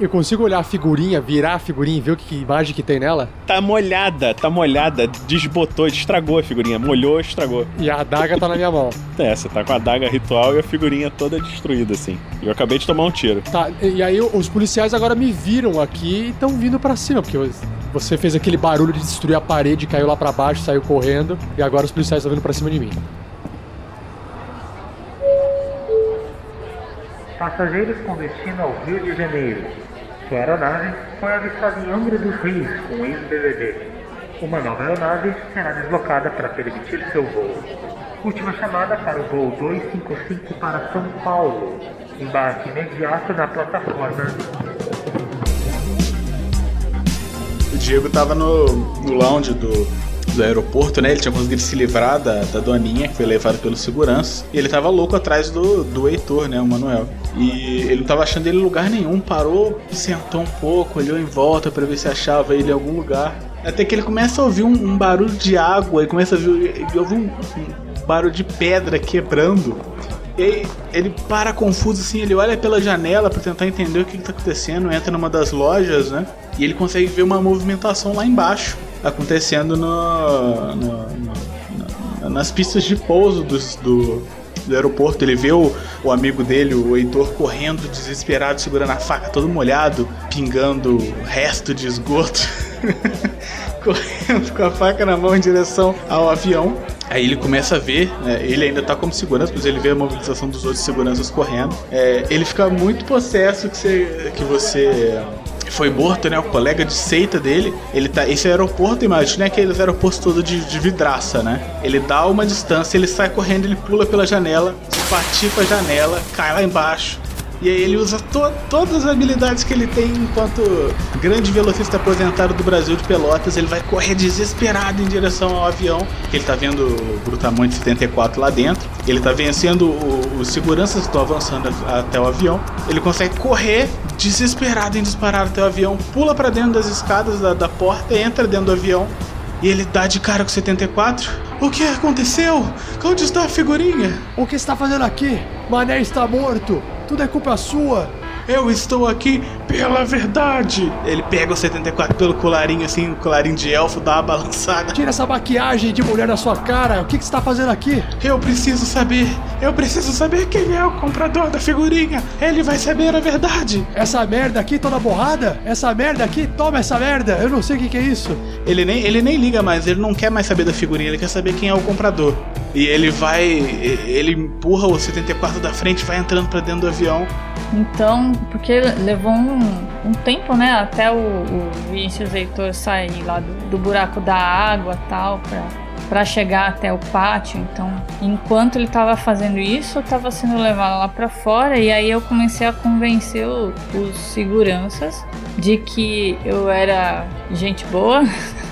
Eu consigo olhar a figurinha, virar a figurinha e ver o que, que imagem que tem nela? Tá molhada, tá molhada, desbotou, estragou a figurinha, molhou, estragou. E a adaga tá na minha mão. É, você tá com a adaga ritual e a figurinha toda destruída, assim. Eu acabei de tomar um tiro. Tá, e aí os policiais agora me viram aqui e estão vindo pra cima, porque você fez aquele barulho de destruir a parede, caiu lá pra baixo, saiu correndo, e agora os policiais estão vindo pra cima de mim. Passageiros com destino ao Rio de Janeiro. Sua aeronave foi avistada em Angra dos Reis com ex-BBB. Uma nova aeronave será deslocada para permitir seu voo. Última chamada para o voo 255 para São Paulo. Embarque imediato na plataforma. O Diego tava no, no lounge do, do aeroporto, né? Ele tinha conseguido se livrar da, da doninha, que foi levado pelo segurança. E ele tava louco atrás do, do Heitor, né? O Manuel. E ele não tava achando ele em lugar nenhum. Parou, sentou um pouco, olhou em volta para ver se achava ele em algum lugar. Até que ele começa a ouvir um, um barulho de água e começa a ouvir, um, um barulho de pedra quebrando. E ele para confuso assim, ele olha pela janela para tentar entender o que, que tá acontecendo, entra numa das lojas, né? E ele consegue ver uma movimentação lá embaixo acontecendo no, no- no- nas pistas de pouso dos- do, do aeroporto. Ele vê o, o amigo dele, o Heitor, correndo desesperado, segurando a faca todo molhado, pingando resto de esgoto. correndo com a faca na mão em direção ao avião. Aí ele começa a ver, né, ele ainda tá como segurança, mas ele vê a mobilização dos outros seguranças correndo. É, ele fica muito possesso que você, que você foi morto, né? O colega de seita dele. Ele tá. Esse aeroporto, imagina aqueles aeroportos todos de, de vidraça, né? Ele dá uma distância, ele sai correndo, ele pula pela janela, patifa a janela, cai lá embaixo. E aí ele usa to- todas as habilidades que ele tem enquanto grande velocista aposentado do Brasil de Pelotas. Ele vai correr desesperado em direção ao avião, ele tá vendo o Brutamonte 74 lá dentro. Ele tá vencendo os seguranças que estão avançando até o avião. Ele consegue correr desesperado em disparar até o avião, pula pra dentro das escadas da, da porta, entra dentro do avião. E ele dá de cara com o 74. O que aconteceu? Onde está a figurinha? O que está fazendo aqui? Mané está morto. Tudo é culpa sua. Eu estou aqui pela verdade. Ele pega o 74 pelo colarinho, assim, o colarinho de elfo, dá uma balançada. Tira essa maquiagem de mulher da sua cara. O que, que você está fazendo aqui? Eu preciso saber. Eu preciso saber quem é o comprador da figurinha. Ele vai saber a verdade. Essa merda aqui toda borrada? Essa merda aqui? Toma essa merda. Eu não sei o que, que é isso. Ele nem, ele nem liga mais, ele não quer mais saber da figurinha, ele quer saber quem é o comprador. E ele vai. Ele empurra o 74 da frente, vai entrando pra dentro do avião. Então, porque levou um, um tempo, né, até o, o Vinícius Heitor sair lá do, do buraco da água tal, pra, pra chegar até o pátio. Então, enquanto ele tava fazendo isso, eu tava sendo levado lá pra fora e aí eu comecei a convencer o- os seguranças de que eu era gente boa.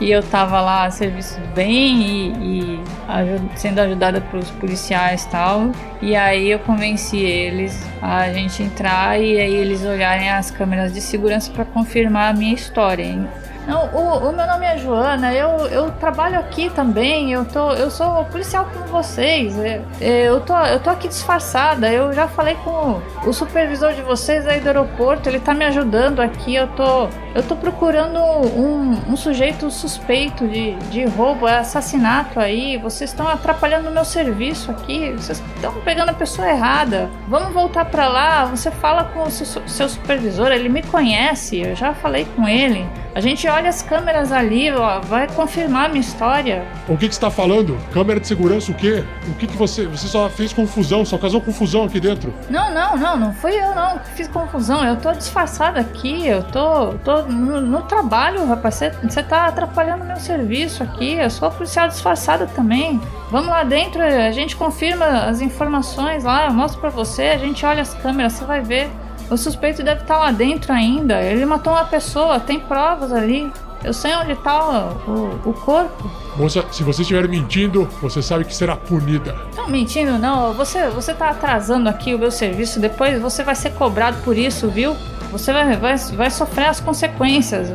E eu tava lá a serviço do bem e, e aju- sendo ajudada pelos policiais e tal. E aí eu convenci eles a gente entrar e aí eles olharem as câmeras de segurança para confirmar a minha história. hein? Não, o, o meu nome é Joana, eu, eu trabalho aqui também, eu, tô, eu sou policial como vocês. é, é, Eu tô, eu tô aqui disfarçada, eu já falei com o, supervisor de vocês aí do aeroporto, ele tá me ajudando aqui, eu tô. Eu tô procurando um, um sujeito suspeito de, de roubo, é assassinato aí. Vocês estão atrapalhando o meu serviço aqui. Vocês estão pegando a pessoa errada. Vamos voltar pra lá. Você fala com o seu, seu supervisor, ele me conhece. Eu já falei com ele. A gente olha as câmeras ali, ó, vai confirmar a minha história. O que, que você tá falando? Câmera de segurança o quê? O que, que você. Você só fez confusão, só causou confusão aqui dentro. Não, não, não, não fui eu não que fiz confusão. Eu tô disfarçada aqui, eu tô, tô no, no trabalho, rapaz. Você- Você tá atrapalhando meu serviço aqui. Eu sou policial disfarçada também. Vamos lá dentro, a gente confirma as informações lá, eu mostro pra você, a gente olha as câmeras, você vai ver. O suspeito deve estar lá dentro ainda. Ele matou uma pessoa, tem provas ali. Eu sei onde tá o, o, o corpo. Moça, se você estiver mentindo, você sabe que será punida. Não mentindo, não. Você, você tá atrasando aqui o meu serviço. Depois você vai ser cobrado por isso, viu? Você vai, vai, vai sofrer as consequências.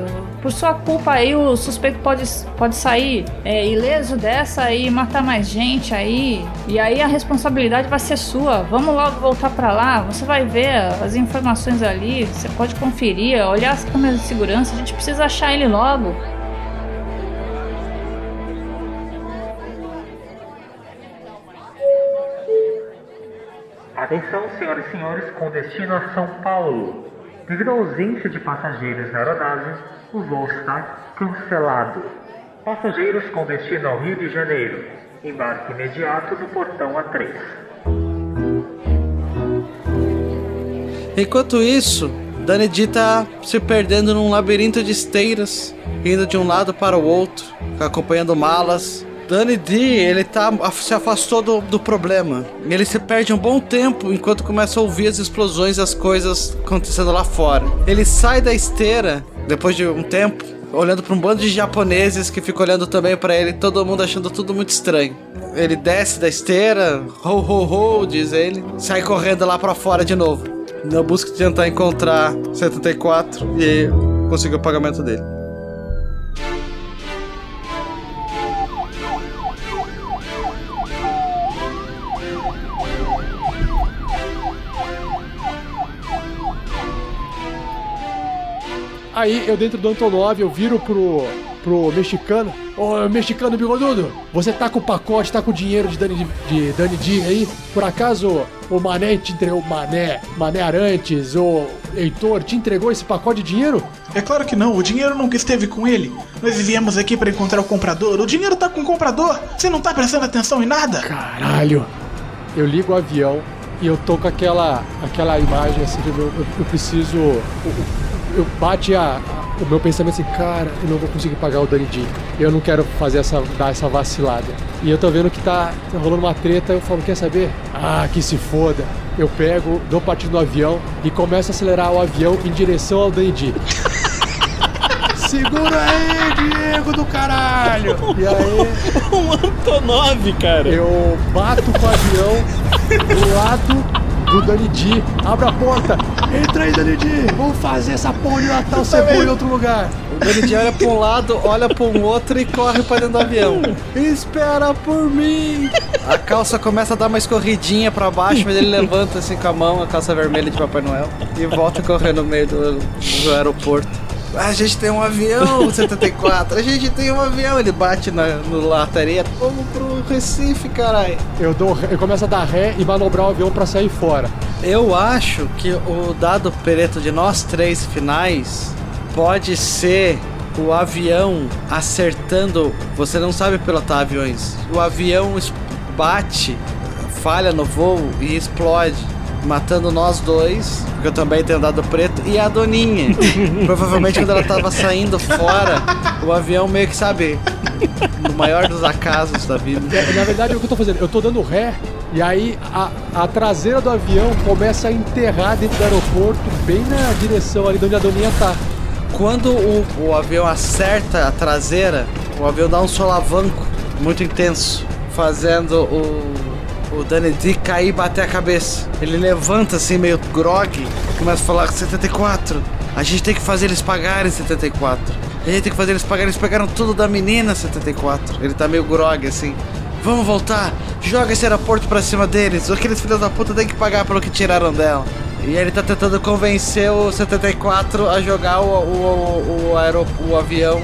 Por sua culpa aí, o suspeito pode, pode sair é, ileso dessa e matar mais gente aí. E aí a responsabilidade vai ser sua. Vamos logo voltar pra lá. Você vai ver as informações ali. Você pode conferir, olhar as câmeras de segurança. A gente precisa achar ele logo. Atenção, senhoras e senhores, com destino a São Paulo. Devido à ausência de passageiros na aeronave, o voo está cancelado. Passageiros com destino ao Rio de Janeiro, embarque imediato no portão A3. Enquanto isso, Danny D tá se perdendo num labirinto de esteiras, indo de um lado para o outro, acompanhando malas. Danny D, ele tá, se afastou do, do problema. Ele se perde um bom tempo enquanto começa a ouvir as explosões e as coisas acontecendo lá fora. Ele sai da esteira, depois de um tempo, olhando para um bando de japoneses que ficam olhando também para ele, todo mundo achando tudo muito estranho. Ele desce da esteira, ho ho ho, diz ele, sai correndo lá para fora de novo na busca de tentar encontrar 74 e conseguir o pagamento dele. Aí eu dentro do Antonov, eu viro pro, pro mexicano. Ô, mexicano bigodudo, você tá com o pacote, tá com o dinheiro de Dani, de Dani D aí? Por acaso o Mané te entregou, Mané, Mané Arantes, o Heitor te entregou esse pacote de dinheiro? É claro que não, o dinheiro nunca esteve com ele. Nós viemos aqui para encontrar o comprador. O dinheiro tá com o comprador. Você não tá prestando atenção em nada? Caralho! Eu ligo o avião e eu tô com aquela, aquela imagem assim eu, eu, eu preciso. Eu, eu bate a, a- o meu pensamento assim, cara, eu não vou conseguir pagar o Dani D. Eu não quero fazer essa, dar essa vacilada. E eu tô vendo que tá, tá rolando uma treta, eu falo, quer saber? Ah, que se foda. Eu pego, dou partida no avião e começo a acelerar o avião em direção ao Dani D. Segura aí, Diego do caralho! E aí. Um Antonov, cara! Eu bato com o avião do lado Dani D. Abre a porta. Entra aí, D. Vamos fazer essa porra de Natal ser boa em outro lugar. O D olha pra um lado, olha pra um outro e corre pra dentro do avião. Espera por mim! A calça começa a dar uma escorridinha pra baixo, mas ele levanta assim com a mão, a calça vermelha de Papai Noel, e volta a correr no meio do, do aeroporto. A gente tem um avião, 74. A gente tem um avião. Ele bate na, no lataria. Vamos pro Recife, caralho. Eu, dou, eu começo a dar ré e manobrar o avião pra sair fora. Eu acho que o dado preto de nós três finais pode ser o avião acertando. Você não sabe pilotar aviões. O avião bate, falha no voo e explode. Matando nós dois, porque eu também tenho dado preto, e a Doninha. Provavelmente quando ela tava saindo fora, o avião meio que sabe. No maior dos acasos da vida. É, na verdade, o que eu tô fazendo? Eu tô dando ré e aí a, a traseira do avião começa a enterrar dentro do aeroporto, bem na direção ali de onde a Doninha tá. Quando o, o avião acerta a traseira, o avião dá um solavanco muito intenso, fazendo o, o Danny D cair e bater a cabeça. Ele levanta assim, meio grog, começa a falar: 74, a gente tem que fazer eles pagarem 74. A gente tem que fazer eles pagarem. Eles pegaram tudo da menina 74. Ele tá meio grog assim. Vamos voltar, joga esse aeroporto pra cima deles. Aqueles filhos da puta têm que pagar pelo que tiraram dela. E ele tá tentando convencer o 74 a jogar o, o, o, aero, o avião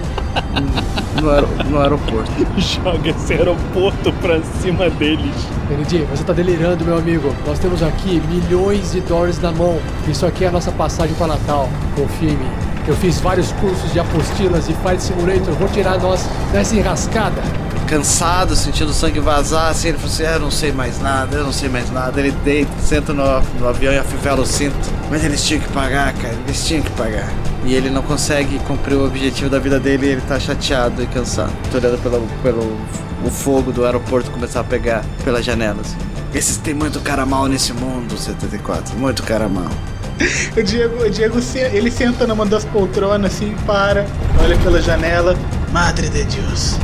no, aer, no aeroporto. Joga esse aeroporto pra cima deles. Kennedy, você tá delirando, meu amigo. Nós temos aqui milhões de dólares na mão. Isso aqui é a nossa passagem para Natal. Confia em mim. Eu fiz vários cursos de apostilas e Flight Simulator. Vou tirar nós dessa enrascada cansado, sentindo o sangue vazar, assim, ele falou assim, ah, eu não sei mais nada, eu não sei mais nada. Ele deita, senta no, no avião e afivela o cinto. Mas eles tinham que pagar, cara, eles tinham que pagar. E ele não consegue cumprir o objetivo da vida dele e ele tá chateado e cansado. Tô olhando pelo, pelo o fogo do aeroporto começar a pegar pelas janelas. Esses tem muito cara mal nesse mundo, 74, muito cara mal. O Diego, o Diego ele senta numa das poltronas assim, para, olha pela janela. Madre de Deus,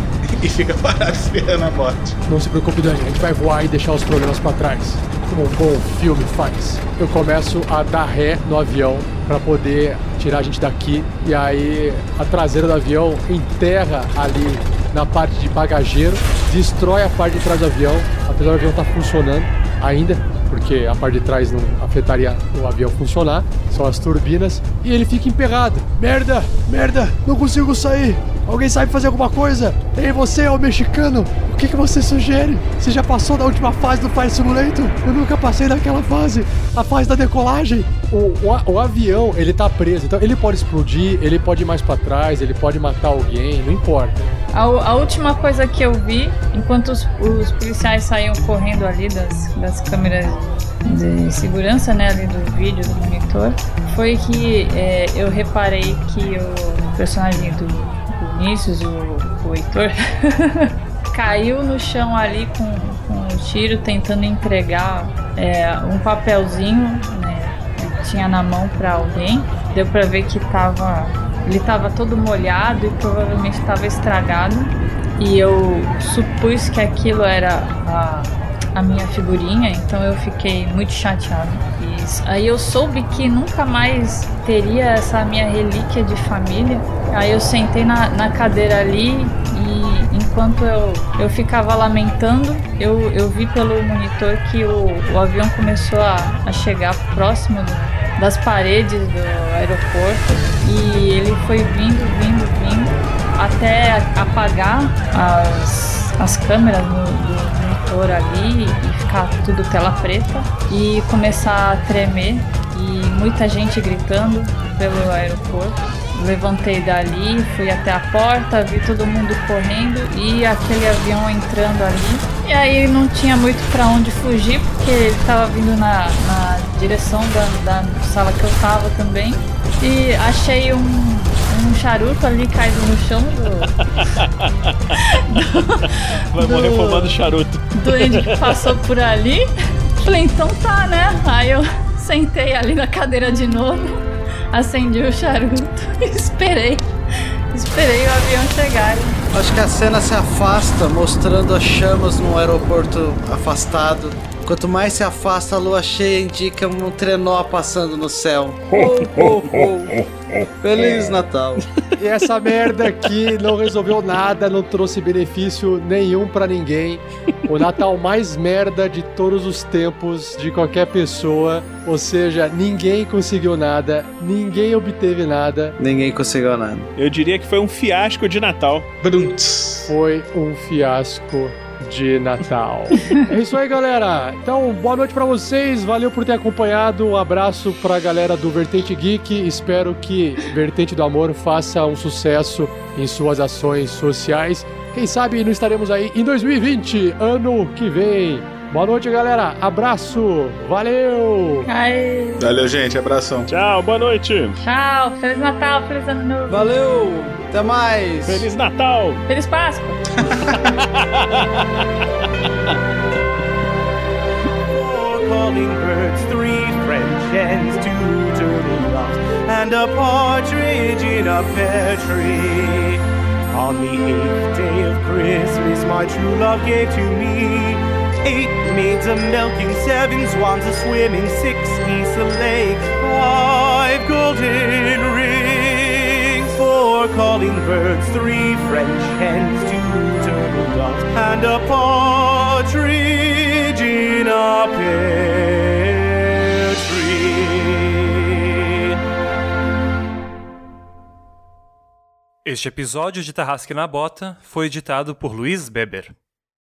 e fica parado esperando a morte. Não se preocupe, Dani, a gente vai voar e deixar os problemas para trás. Como um bom filme faz. Eu começo a dar ré no avião para poder tirar a gente daqui e aí a traseira do avião enterra ali na parte de bagageiro, destrói a parte de trás do avião, apesar do avião estar tá funcionando ainda, porque a parte de trás não afetaria o avião funcionar, são as turbinas, e ele fica emperrado. Merda, merda, não consigo sair. Alguém sabe fazer alguma coisa? Ei, você é o mexicano, o que, que você sugere? Você já passou da última fase do Fire Simulator? Eu nunca passei daquela fase, a fase da decolagem. O, o, o avião, ele tá preso, então ele pode explodir, ele pode ir mais para trás, ele pode matar alguém, não importa. A, a, última coisa que eu vi, enquanto os, os policiais saíam correndo ali das, das câmeras de segurança, né, ali do vídeo, do monitor, foi que é, eu reparei que o personagem do Vinícius, o, o Heitor, caiu no chão ali com, com um tiro, tentando entregar é, um papelzinho, tinha na mão para alguém. Deu para ver que tava, ele estava todo molhado e provavelmente estava estragado. E eu supus que aquilo era a a minha figurinha, então eu fiquei muito chateado. E aí eu soube que nunca mais teria essa minha relíquia de família. Aí eu sentei na, na cadeira ali enquanto eu, eu ficava lamentando, eu, eu vi pelo monitor que o, o avião começou a, a chegar próximo do, das paredes do aeroporto e ele foi vindo, vindo, vindo até apagar as, as câmeras no, do, monitor ali e ficar tudo tela preta e começar a tremer e muita gente gritando pelo aeroporto. Levantei dali, fui até a porta, vi todo mundo correndo e aquele avião entrando ali. E aí não tinha muito para onde fugir, porque ele estava vindo na, na direção da, da sala que eu estava também. E achei um, um charuto ali caído no chão do. do Vai morrer fumando charuto. Duende que passou por ali. Falei, então tá, né? Aí eu sentei ali na cadeira de novo, acendi o charuto e esperei. Esperei o avião chegar. Acho que a cena se afasta, mostrando as chamas num aeroporto afastado. Quanto mais se afasta, a lua cheia indica um trenó passando no céu. Oh, oh, oh. Feliz Natal. E essa merda aqui não resolveu nada, não trouxe benefício nenhum para ninguém. O Natal mais merda de todos os tempos de qualquer pessoa. Ou seja, ninguém conseguiu nada, ninguém obteve nada. Ninguém conseguiu nada. Eu diria que foi um fiasco de Natal. Foi um fiasco de Natal. é isso aí, galera. Então, boa noite para vocês. Valeu por ter acompanhado. Um abraço pra galera do Vertente Geek. Espero que Vertente do Amor faça um sucesso em suas ações sociais. Quem sabe não estaremos aí em 2020, ano que vem. Boa noite, galera. Abraço. Valeu. Ai. Valeu, gente. Abração. Tchau. Boa noite. Tchau. Feliz Natal. Feliz Ano Novo. Valeu. Até mais. Feliz Natal. Feliz Páscoa. Four calling birds, three French hens, two turtle doves, and a partridge in a pear tree. On the eighth day of Christmas, my true love gave to me Eight maids a milking, seven swans a swimming, six geese a laying, five golden rings, four four calling birds, three French hens, two turtle doves, and a partridge in a pear tree. Este episódio de Tarrasque na Bota foi editado por Luiz Beber.